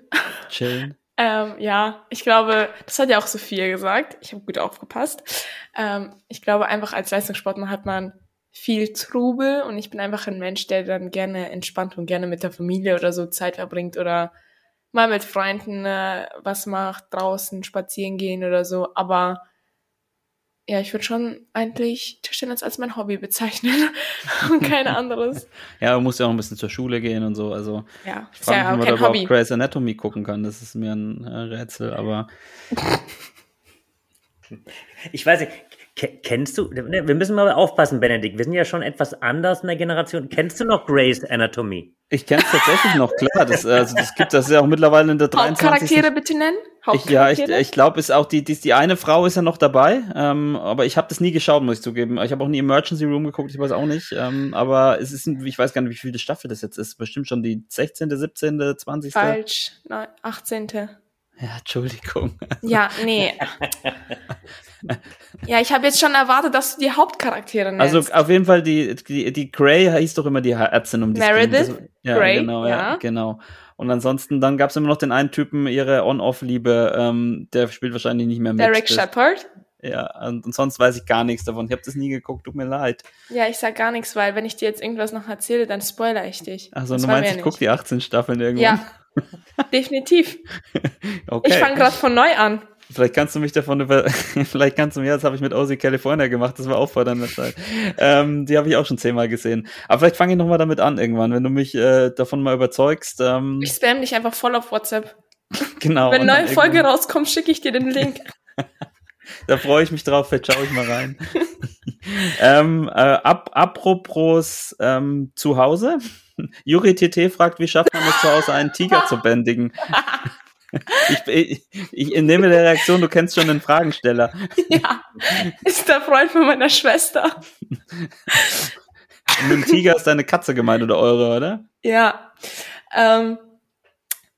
chillen. Ähm, ja, ich glaube, das hat ja auch Sophia gesagt. Ich habe gut aufgepasst. Ähm, ich glaube, einfach als Leistungssportler hat man viel Trubel und ich bin einfach ein Mensch, der dann gerne entspannt und gerne mit der Familie oder so Zeit verbringt oder mal mit Freunden äh, was macht, draußen spazieren gehen oder so. Aber ja, ich würde schon eigentlich Tischtennis als mein Hobby bezeichnen und kein anderes. Ja, man muss ja auch ein bisschen zur Schule gehen und so. Also Ja, ich frage ja mich, ob man überhaupt. Grey's Anatomy gucken kann. Das ist mir ein äh, Rätsel, aber Ich weiß nicht, kennst du, ne, wir müssen mal aufpassen, Benedikt, wir sind ja schon etwas anders in der Generation. Kennst du noch Grey's Anatomy? Ich kenne es tatsächlich noch, klar. Das, also das gibt das ja auch mittlerweile in der 23. Hauptcharaktere bitte nennen? Ich, ja, ich, ich glaube, ist auch die, die, die eine Frau ist ja noch dabei, ähm, aber ich habe das nie geschaut, muss ich zugeben. Ich habe auch nie Emergency Room geguckt, ich weiß auch nicht. Ähm, aber es ist, ich weiß gar nicht, wie viele Staffel das jetzt ist. Bestimmt schon die 16., 17., 20. Falsch. Nein, 18. Ja, Entschuldigung. Ja, nee. ja, ich habe jetzt schon erwartet, dass du die Hauptcharaktere nennst. Also auf jeden Fall, die, die, die Grey hieß doch immer die Ärztin um die Meredith Das, ja, Grey, genau, ja. ja. genau. Und ansonsten, dann gab es immer noch den einen Typen, ihre On-Off-Liebe, ähm, der spielt wahrscheinlich nicht mehr mit. Derek Shepard. Ja, und, und sonst weiß ich gar nichts davon. Ich habe das nie geguckt, tut mir leid. Ja, ich sag gar nichts, weil wenn ich dir jetzt irgendwas noch erzähle, dann spoiler ich dich. Also Das du meinst, ich guck die 18 Staffeln irgendwann? Ja, definitiv. okay. Ich fange gerade von neu an. Vielleicht kannst du mich davon über, vielleicht kannst du mir, das habe ich mit Ozzy California gemacht, das war auch vor deiner Zeit. ähm, die habe ich auch schon zehnmal gesehen. Aber vielleicht fange ich nochmal damit an irgendwann, wenn du mich äh, davon mal überzeugst. Ähm, Ich spam dich einfach voll auf WhatsApp. genau. Wenn eine neue Folge irgendwann- rauskommt, schicke ich dir den Link. Da freue ich mich drauf, vielleicht schaue ich mal rein. ähm, äh, ab, apropos ähm, zu Hause. Juri TT fragt, wie schafft man es zu Hause, einen Tiger zu bändigen? Ich, ich, ich entnehme der Reaktion, du kennst schon den Fragensteller. ja, ist der Freund von meiner Schwester. Und mit dem Tiger ist deine Katze gemeint oder eure, oder? Ja. Ähm,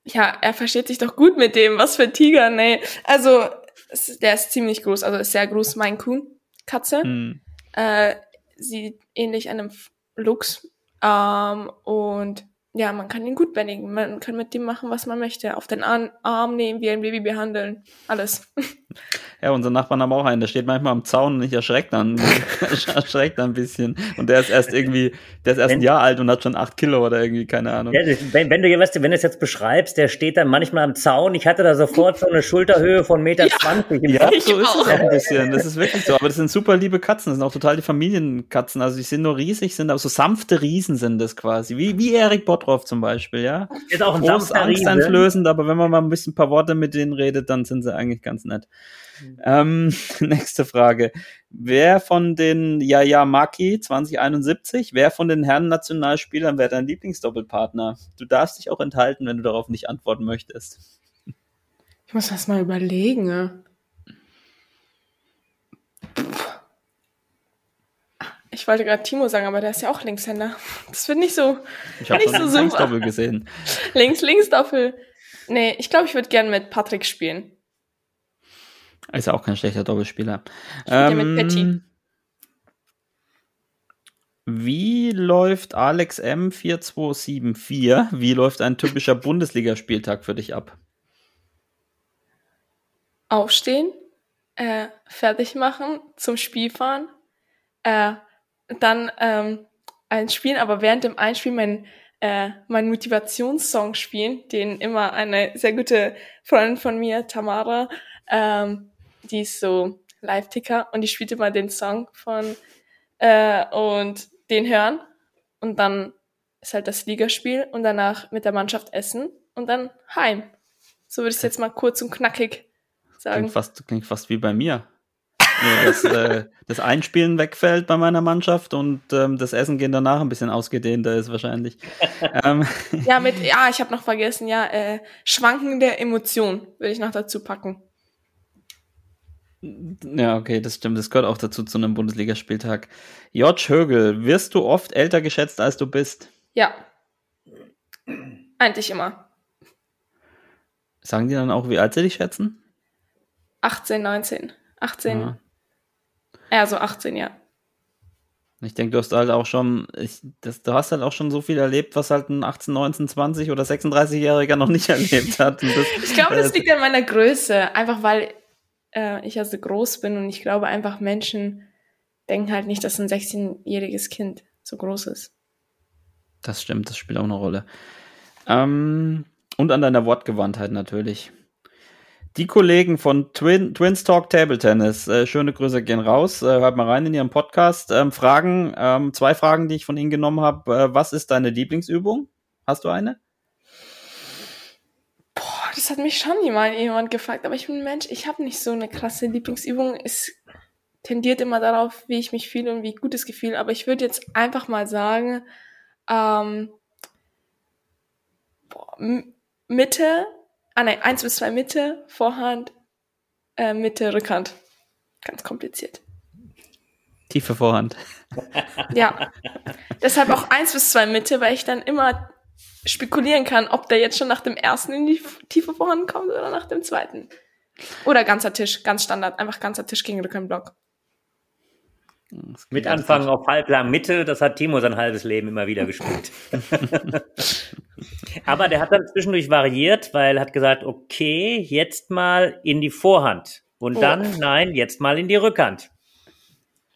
ja, er versteht sich doch gut mit dem. Was für ein Tiger, nee. Also, es, der ist ziemlich groß, also ist sehr groß, mein Kuhn. Katze. Hm. Äh, sieht ähnlich einem Luchs. Ähm, und ja, man kann ihn gut bändigen. Man kann mit dem machen, was man möchte. Auf den Arm, Arm nehmen, wie ein Baby behandeln. Alles. Ja, unser Nachbarn haben auch einen, der steht manchmal am Zaun und ich erschreckt dann, erschreckt dann ein bisschen. Und der ist erst irgendwie, der ist erst Wenn- ein Jahr alt und hat schon acht Kilo oder irgendwie, keine Ahnung. Ja, wenn, wenn du weißt, wenn du es jetzt beschreibst, der steht dann manchmal am Zaun. Ich hatte da sofort so eine Schulterhöhe von Meter zwanzig im Ja, Kopf. so ist es auch. auch ein bisschen. Das ist wirklich so. Aber das sind super liebe Katzen. Das sind auch total die Familienkatzen. Also die sind nur riesig, sind aber so sanfte Riesen sind das quasi. Wie, wie Erik Bottroff zum Beispiel, ja. Ist auch ein Groß angsteinflößend, aber wenn man mal ein bisschen ein paar Worte mit denen redet, dann sind sie eigentlich ganz nett. Ähm, nächste Frage. Wer von den Yaya Maki 2071, wer von den Herren Nationalspielern wäre dein Lieblingsdoppelpartner? Du darfst dich auch enthalten, wenn du darauf nicht antworten möchtest. Ich muss das mal überlegen. ne? Ich wollte gerade Timo sagen, aber der ist ja auch Linkshänder. Das wird nicht so Ich habe schon so ein super. Doppel gesehen. links, links Doppel. Nee, ich glaube, ich würde gerne mit Patrick spielen. Ist ja auch kein schlechter Doppelspieler. ja mit Petty. Wie läuft Alex M 4274? Wie läuft ein typischer Bundesligaspieltag für dich ab? Aufstehen, äh, fertig machen, zum Spiel fahren, äh, dann ähm, einspielen, aber während dem Einspielen mein, äh, mein Motivationssong spielen, den immer eine sehr gute Freundin von mir, Tamara, ähm, die ist so Live-Ticker und die spielt immer den Song von äh, und den hören und dann ist halt das Ligaspiel und danach mit der Mannschaft essen und dann heim. So würde ich es jetzt mal kurz und knackig sagen. Klingt fast, klingt fast wie bei mir. Nur, dass äh, das Einspielen wegfällt bei meiner Mannschaft und ähm, das Essen gehen danach ein bisschen ausgedehnter ist wahrscheinlich. ähm, Ja, mit, ja, ich habe noch vergessen, ja, äh, schwankende Emotionen würde ich noch dazu packen. ja, okay, das stimmt. Das gehört auch dazu zu einem Bundesligaspieltag. J. Högel, wirst du oft älter geschätzt, als du bist? Ja. Eigentlich immer. Sagen die dann auch, wie alt sie dich schätzen? 18, 19. 18. Ja. Ja, so 18, ja. Ich denke, du hast halt auch schon, ich, das, du hast halt auch schon so viel erlebt, was halt ein 18, 19, 20 oder 36-Jähriger noch nicht erlebt hat. Das, Ich glaube, das äh, liegt an meiner Größe. Einfach weil äh, ich also groß bin und ich glaube einfach Menschen denken halt nicht, dass ein 16-jähriges Kind so groß ist. Das stimmt, das spielt auch eine Rolle. Ähm, und an deiner Wortgewandtheit natürlich. Die Kollegen von Twin, Twins Talk Table Tennis, äh, schöne Grüße gehen raus. Äh, hört mal rein in ihren Podcast. Ähm, Fragen, ähm, zwei Fragen, die ich von Ihnen genommen habe. Äh, was ist deine Lieblingsübung? Hast du eine? Boah, das hat mich schon jemand, jemand gefragt, aber ich bin ein Mensch, ich habe nicht so eine krasse Lieblingsübung. Es tendiert immer darauf, wie ich mich fühle und wie gut es gefühl. Aber ich würde jetzt einfach mal sagen, ähm, boah, Mitte, ah nein, eins bis zwei Mitte, Vorhand, äh, Mitte, Rückhand. Ganz kompliziert. Tiefe Vorhand. Ja. Deshalb auch eins bis zwei Mitte, weil ich dann immer spekulieren kann, ob der jetzt schon nach dem ersten in die tiefe Vorhand kommt oder nach dem zweiten. Oder ganzer Tisch, ganz Standard, einfach ganzer Tisch gegen Rückenblock. Mit Anfang auf halblang Mitte, das hat Timo sein halbes Leben immer wieder gespielt. Aber der hat dann zwischendurch variiert, weil er hat gesagt, okay, jetzt mal in die Vorhand. Und Oh. dann, nein, jetzt mal in die Rückhand.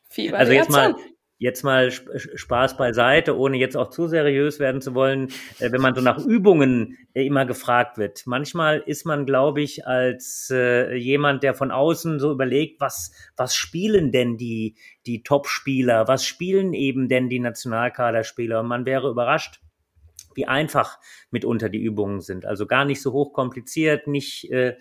Viel Also jetzt mal. Jetzt mal Sp- Spaß beiseite, ohne jetzt auch zu seriös werden zu wollen. Äh, Wenn man so nach Übungen äh, immer gefragt wird. Manchmal ist man, glaube ich, als äh, jemand, der von außen so überlegt, was, was spielen denn die, die Top-Spieler? Was spielen eben denn die Nationalkaderspieler? Und man wäre überrascht, wie einfach mitunter die Übungen sind. Also gar nicht so hochkompliziert, nicht äh,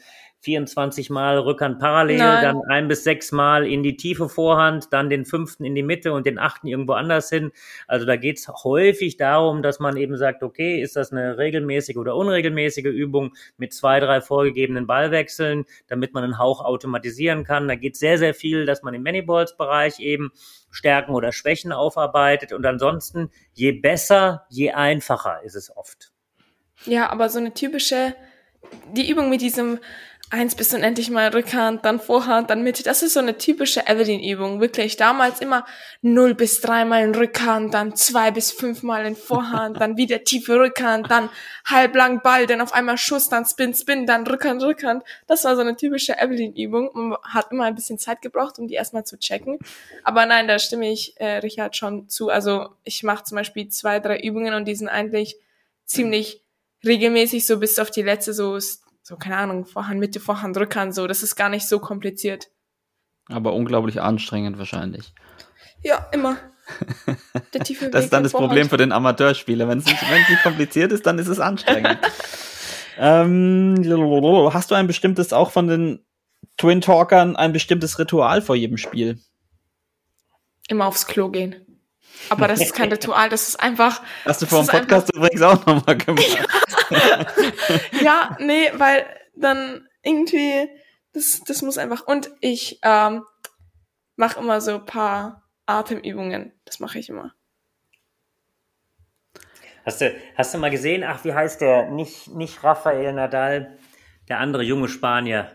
24 Mal Rückhand parallel, Nein. dann ein bis sechs Mal in die tiefe Vorhand, dann den fünften in die Mitte und den achten irgendwo anders hin. Also da geht's häufig darum, dass man eben sagt, okay, ist das eine regelmäßige oder unregelmäßige Übung mit zwei, drei vorgegebenen Ballwechseln, damit man einen Hauch automatisieren kann. Da geht sehr, sehr viel, dass man im Manyballs-Bereich eben Stärken oder Schwächen aufarbeitet und ansonsten je besser, je einfacher ist es oft. Ja, aber so eine typische, die Übung mit diesem eins bis unendlich mal Rückhand, dann Vorhand, dann Mitte. Das ist so eine typische Evelyn-Übung. Wirklich. Damals immer null bis dreimal in Rückhand, dann zwei bis fünfmal in Vorhand, dann wieder tiefe Rückhand, dann halblang Ball, dann auf einmal Schuss, dann Spin, Spin, dann Rückhand, Rückhand. Das war so eine typische Evelyn-Übung. Man hat immer ein bisschen Zeit gebraucht, um die erstmal zu checken. Aber nein, da stimme ich äh, Richard schon zu. Also ich mache zum Beispiel zwei, drei Übungen und die sind eigentlich ziemlich regelmäßig, so bis auf die letzte, so so, keine Ahnung, Vorhand, Mitte, Vorhand, Rückhand, so. Das ist gar nicht so kompliziert. Aber unglaublich anstrengend wahrscheinlich. Ja, immer. Der tiefe das ist dann das Vorhand. Problem für den Amateurspieler. Wenn es nicht, nicht kompliziert ist, dann ist es anstrengend. ähm, hast du ein bestimmtes, auch von den Twin Talkern, ein bestimmtes Ritual vor jedem Spiel? Immer aufs Klo gehen. Aber das ist kein Ritual, das ist einfach. Hast du vor dem Podcast übrigens auch nochmal gemacht. ja, nee, weil dann irgendwie, das, das muss einfach. Und ich ähm, mache immer so ein paar Atemübungen. Das mache ich immer. Hast du, hast du mal gesehen, ach, wie heißt der? Nicht, nicht Rafael Nadal, der andere junge Spanier.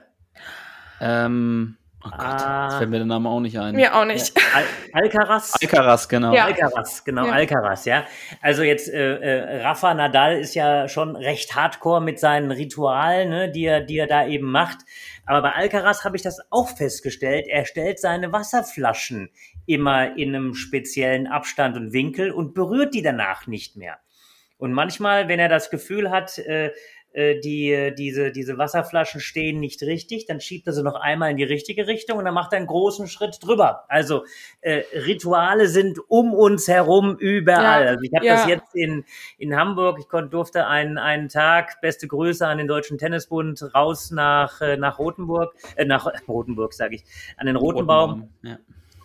Ähm, Oh Gott, ah, das fällt mir der Name auch nicht ein. Mir auch nicht. Al Alcaraz? Alcaraz, genau. Ja. Alcaraz, genau, ja. Alcaraz, ja. Also jetzt, äh, äh, Rafa Nadal ist ja schon recht hardcore mit seinen Ritualen, ne, die er, die er da eben macht. Aber bei Alcaraz habe ich das auch festgestellt. Er stellt seine Wasserflaschen immer in einem speziellen Abstand und Winkel und berührt die danach nicht mehr. Und manchmal, wenn er das Gefühl hat, äh, die, diese, diese Wasserflaschen stehen nicht richtig, dann schiebt er sie noch einmal in die richtige Richtung und dann macht er einen großen Schritt drüber. Also äh, Rituale sind um uns herum überall. Ja, also ich habe ja. das jetzt in, in Hamburg, ich konnte, durfte einen, einen Tag, beste Grüße an den Deutschen Tennisbund, raus nach, äh, nach Rotenburg, äh, nach Rotenburg sage ich, an den Rotenbaum. Rotenbaum ja.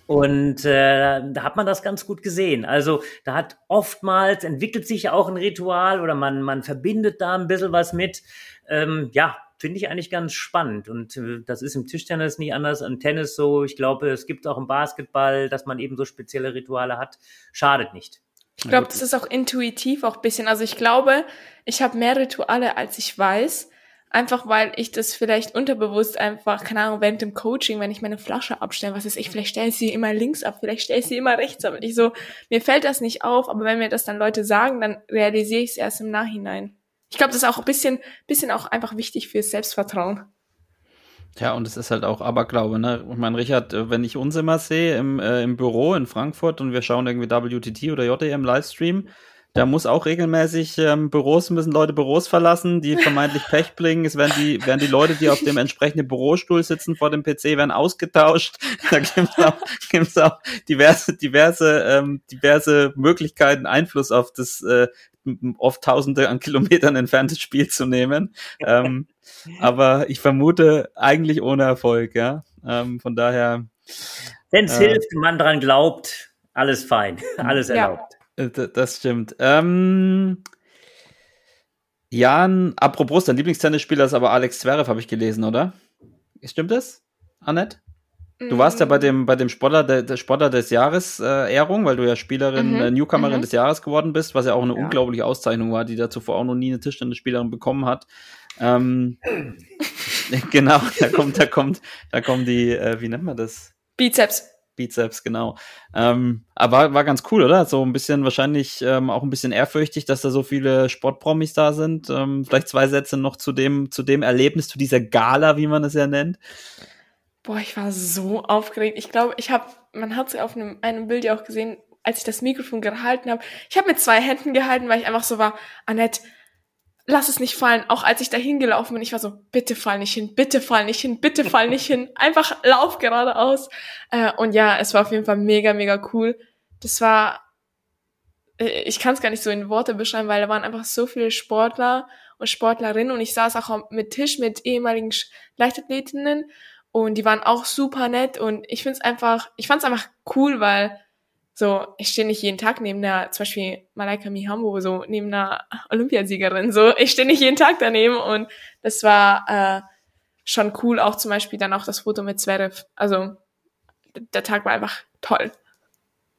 Und äh, da hat man das ganz gut gesehen. Also da hat oftmals entwickelt sich auch ein Ritual oder man, man verbindet da ein bisschen was mit. Ähm, ja, finde ich eigentlich ganz spannend. Und äh, das ist im Tischtennis nicht anders, im Tennis so. Ich glaube, es gibt auch im Basketball, dass man eben so spezielle Rituale hat. Schadet nicht. Ich glaube, das ist auch intuitiv auch bisschen. Also ich glaube, ich habe mehr Rituale, als ich weiß. Einfach weil ich das vielleicht unterbewusst einfach, keine Ahnung, während dem Coaching, wenn ich meine Flasche abstelle, was ist ich, vielleicht stelle ich sie immer links ab, vielleicht stelle ich sie immer rechts ab. Und ich so, mir fällt das nicht auf, aber wenn mir das dann Leute sagen, dann realisiere ich es erst im Nachhinein. Ich glaube, das ist auch ein bisschen, bisschen auch einfach wichtig fürs Selbstvertrauen. Ja, und es ist halt auch Aberglaube, ne? Ich meine, Richard, äh, wenn ich uns immer sehe im, äh, im Büro in Frankfurt und wir schauen irgendwie WTT oder JDM Livestream, da muss auch regelmäßig ähm, Büros, müssen Leute Büros verlassen, die vermeintlich Pech bringen. Es werden die, werden die Leute, die auf dem entsprechenden Bürostuhl sitzen vor dem PC, werden ausgetauscht. Da gibt's auch, gibt's auch diverse, diverse, ähm, diverse Möglichkeiten, Einfluss auf das äh, oft tausende an Kilometern entferntes Spiel zu nehmen. Ähm, aber ich vermute eigentlich ohne Erfolg, ja. Ähm, von daher. Wenn es äh, hilft, man dran glaubt, alles fein, alles erlaubt. Äh, das stimmt. Ähm, Jan, apropos, dein Lieblingstennisspieler ist aber Alex Zverev, habe ich gelesen, oder? Stimmt das, Annette? Du warst ja bei dem, bei dem Sportler, der, der Sportler des Jahres äh, Ehrung, weil du ja Spielerin, mhm. äh, Newcomerin mhm. des Jahres geworden bist, was ja auch eine ja. unglaubliche Auszeichnung war, die da zuvor auch noch nie eine Tischtennisspielerin bekommen hat. Ähm, genau, da kommt, da kommt, da kommen die, äh, wie nennt man das? Bizeps. Bizeps, genau. Ähm, aber war ganz cool, oder? So ein bisschen wahrscheinlich ähm, auch ein bisschen ehrfürchtig, dass da so viele Sportpromis da sind. Ähm, vielleicht zwei Sätze noch zu dem, zu dem Erlebnis, zu dieser Gala, wie man es ja nennt. Boah, ich war so aufgeregt. Ich glaube, ich habe, man hat es auf einem, einem Bild ja auch gesehen, als ich das Mikrofon gehalten habe. Ich habe mit zwei Händen gehalten, weil ich einfach so war, Annette, lass es nicht fallen. Auch als ich da hingelaufen bin, ich war so, bitte fall nicht hin, bitte fall nicht hin, bitte fall nicht hin. Einfach lauf geradeaus. Äh, und ja, es war auf jeden Fall mega, mega cool. Das war, äh, ich kann es gar nicht so in Worte beschreiben, weil da waren einfach so viele Sportler und Sportlerinnen und ich saß auch mit Tisch mit ehemaligen Leichtathletinnen und die waren auch super nett und ich finde es einfach, ich fand es einfach cool, weil so, ich stehe nicht jeden Tag neben der, zum Beispiel Malaika Mihambo, so neben einer Olympiasiegerin, so, ich stehe nicht jeden Tag daneben und das war äh, schon cool, auch zum Beispiel dann auch das Foto mit Zverev. Also der Tag war einfach toll.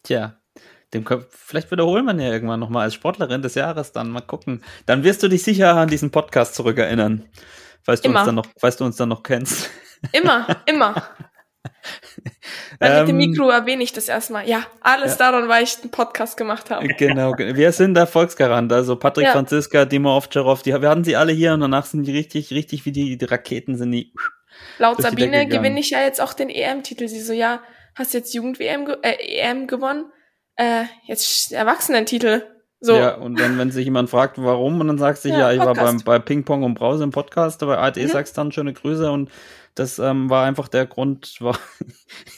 Tja, Dem, vielleicht wiederholen wir ja irgendwann nochmal als Sportlerin des Jahres dann mal gucken. Dann wirst du dich sicher an diesen Podcast zurückerinnern. Falls du, Immer. uns dann, noch, falls du uns dann noch kennst. Immer, immer. Dann mit dem Ähm, Mikro erwähne ich das erstmal. Ja, alles daran, weil ich einen Podcast gemacht habe. Genau, ge- wir sind der Volksgarant. Also Patrick Ja. Franziska, Dimo Ovtcharov, die, wir hatten sie alle hier und danach sind die richtig, richtig wie die, die Raketen sind die. Laut Sabine gewinne ich ja jetzt auch den EM-Titel. Sie so, ja, hast jetzt Jugend-WM ge äh, EM gewonnen, äh, jetzt Erwachsenentitel. So, Ja, und dann, wenn sich jemand fragt, warum, und dann sagst du, ja, Ja, ich war beim, Podcast. bei Ping Pong und Brause im Podcast, aber ARD Mhm. sagst dann schöne Grüße und das ähm, war einfach der Grund, war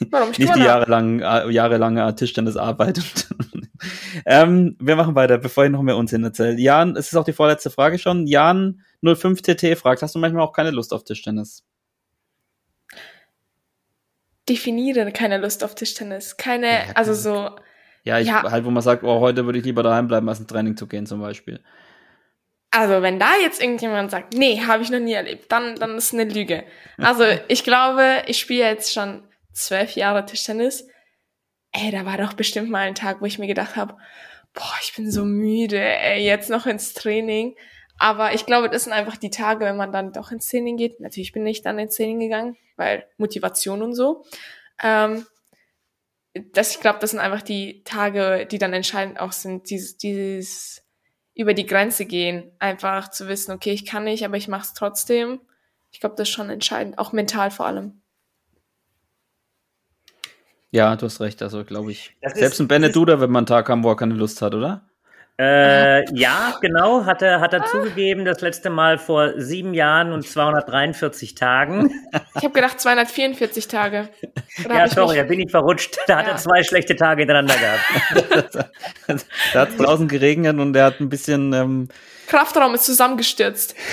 warum ich nicht die habe. jahrelang, äh, jahrelange Tischtennisarbeit. ähm, wir machen weiter, bevor ich noch mehr Unsinn erzähle. Jan, es ist auch die vorletzte Frage schon. Jan 05TT fragt, hast du manchmal auch keine Lust auf Tischtennis? Definiere keine Lust auf Tischtennis. Keine, Ja, also so, Ja, ich Ja. halt, wo man sagt, oh, heute würde ich lieber daheim bleiben, als ins Training zu gehen, zum Beispiel. Also, wenn da jetzt irgendjemand sagt, nee, habe ich noch nie erlebt, dann, dann ist eine Lüge. Also, ich glaube, ich spiele jetzt schon zwölf Jahre Tischtennis. Ey, da war doch bestimmt mal ein Tag, wo ich mir gedacht habe, boah, ich bin so müde, ey, jetzt noch ins Training. Aber ich glaube, das sind einfach die Tage, wenn man dann doch ins Training geht. Natürlich bin ich dann ins Training gegangen, weil Motivation und so. Ähm, das, ich glaube, das sind einfach die Tage, die dann entscheidend auch sind, dieses, dieses über die Grenze gehen, einfach zu wissen, okay, ich kann nicht, aber ich mache es trotzdem. Ich glaube, das ist schon entscheidend, auch mental vor allem. Ja, du hast recht, also glaube ich. Das ist- Selbst ein Bennett Duda wird man einen Tag haben, wo er keine Lust hat, oder? Äh, ja, genau, hat er, hat er zugegeben, das letzte Mal vor sieben Jahren und 243 Tagen. Ich habe gedacht 244 Tage. Oder ja, sorry, da bin ich verrutscht. Da hat Ja. er zwei schlechte Tage hintereinander gehabt. da hat draußen geregnet und er hat ein bisschen ähm, Kraftraum ist zusammengestürzt.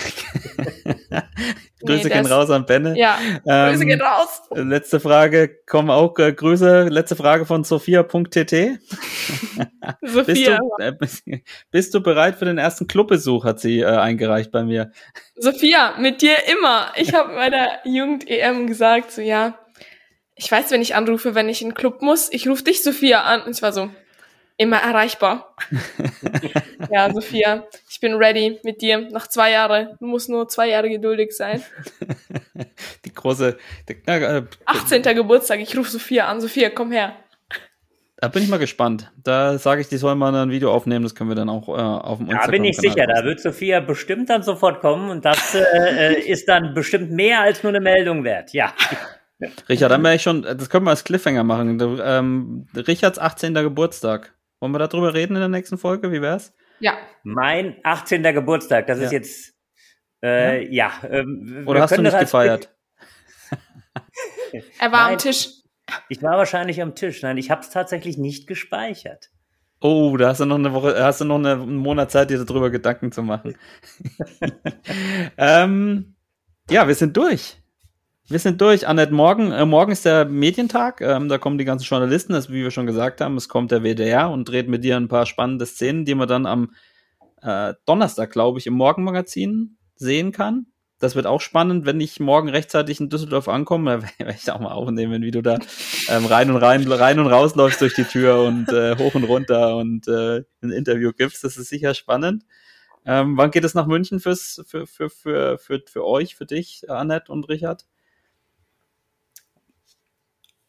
Grüße der gehen raus an Benne. Ja, Ähm, Grüße gehen raus. Letzte Frage, kommen auch äh, Grüße. Letzte Frage von Sophia.tt. Bist Sophia. du, äh, bist, bist du bereit für den ersten Clubbesuch, hat sie äh, eingereicht bei mir. Sophia, mit dir immer. Ich habe bei der Jugend-EM gesagt, so ja, ich weiß, wenn ich anrufe, wenn ich in den Club muss, ich rufe dich, Sophia, an. Und ich war so, immer erreichbar. ja, Sophia, ich bin ready mit dir. Nach zwei Jahren. Du musst nur zwei Jahre geduldig sein. Die große, die, äh, 18. Geburtstag, ich rufe Sophia an. Sophia, komm her. da bin ich mal gespannt. Da sage ich, die sollen mal ein Video aufnehmen, das können wir dann auch äh, auf dem Da bin ich sicher, da posten. wird Sophia bestimmt dann sofort kommen und das äh, äh, ist dann bestimmt mehr als nur eine Meldung wert. Ja. Richard, dann wäre ich schon, das können wir als Cliffhanger machen. Ähm, Richards 18. Geburtstag. Wollen wir darüber reden in der nächsten Folge? Wie wär's? Ja, Mein 18. Geburtstag, das ist Ja. jetzt äh, ja. ähm, wir Oder hast du können nicht gefeiert? er war am Nein. Tisch. Ich war wahrscheinlich am Tisch. Nein, ich habe es tatsächlich nicht gespeichert. Oh, da hast du noch eine Woche, hast du noch eine, einen Monat Zeit, dir darüber Gedanken zu machen. ähm, ja, wir sind durch. Wir sind durch. Annette, morgen, äh, morgen ist der Medientag. Ähm, da kommen die ganzen Journalisten, das, wie wir schon gesagt haben, es kommt der WDR und dreht mit dir ein paar spannende Szenen, die man dann am äh, Donnerstag, glaube ich, im Morgenmagazin sehen kann. Das wird auch spannend, wenn ich morgen rechtzeitig in Düsseldorf ankomme. Da werde ich auch mal aufnehmen, wie du da ähm, rein und rein, rein und rausläufst durch die Tür und äh, hoch und runter und äh, ein Interview gibst. Das ist sicher spannend. Ähm, wann geht es nach München fürs, für, für, für, für, für euch, für dich, Annette und Richard?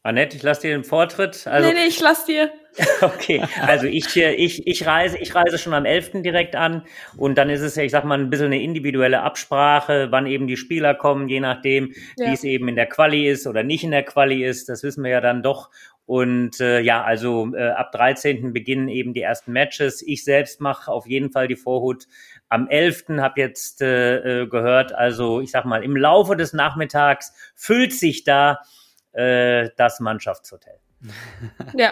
Annette, ich lasse dir den Vortritt. Also, nee, nee, ich lass dir. Okay, also ich, ich, ich, reise, ich reise schon am 11. direkt an und dann ist es ja, ich sag mal, ein bisschen eine individuelle Absprache, wann eben die Spieler kommen, je nachdem, Ja. wie es eben in der Quali ist oder nicht in der Quali ist, das wissen wir ja dann doch. Und äh, ja, also äh, ab 13. beginnen eben die ersten Matches. Ich selbst mache auf jeden Fall die Vorhut am 11. habe jetzt äh, äh, gehört, also ich sag mal, im Laufe des Nachmittags füllt sich da äh, das Mannschaftshotel. Ja.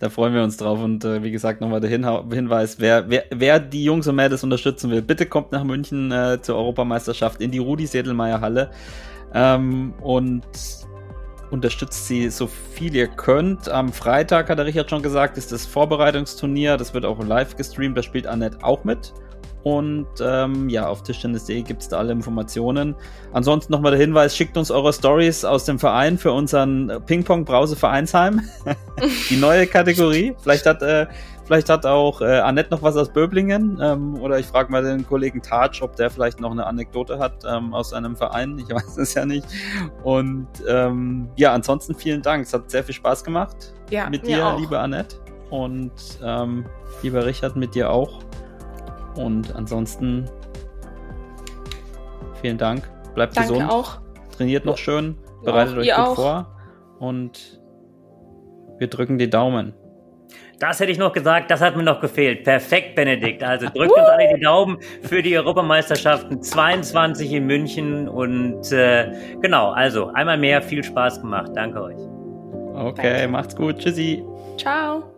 Da freuen wir uns drauf und äh, wie gesagt nochmal der Hinha Hinweis, wer, wer, wer die Jungs und Mädels unterstützen will, bitte kommt nach München äh, zur Europameisterschaft in die Rudi-Sedelmeier Halle ähm, und unterstützt sie so viel ihr könnt. Am Freitag, hat der Richard schon gesagt, ist das Vorbereitungsturnier, das wird auch live gestreamt, da spielt Annette auch mit Und ähm, ja, auf Tischtennis.de gibt es da alle Informationen. Ansonsten nochmal der Hinweis, schickt uns eure Stories aus dem Verein für unseren Ping-Pong-Brause Vereinsheim. Die neue Kategorie. Vielleicht hat, äh, vielleicht hat auch äh, Annette noch was aus Böblingen. Ähm, oder ich frage mal den Kollegen Tatsch, ob der vielleicht noch eine Anekdote hat ähm, aus seinem Verein. Ich weiß es ja nicht. Und ähm, ja, ansonsten vielen Dank. Es hat sehr viel Spaß gemacht Ja, mit dir, auch. liebe Annette. Und ähm, lieber Richard, mit dir auch. Und ansonsten vielen Dank. Bleibt Danke gesund. auch. Trainiert noch schön. Bereitet euch ihr gut auch. vor. Und wir drücken die Daumen. Das hätte ich noch gesagt, das hat mir noch gefehlt. Perfekt, Benedikt. Also drückt uns alle die Daumen für die Europameisterschaften 22 in München. Und äh, genau, also einmal mehr viel Spaß gemacht. Danke euch. Okay, Danke. macht's gut. Tschüssi. Ciao.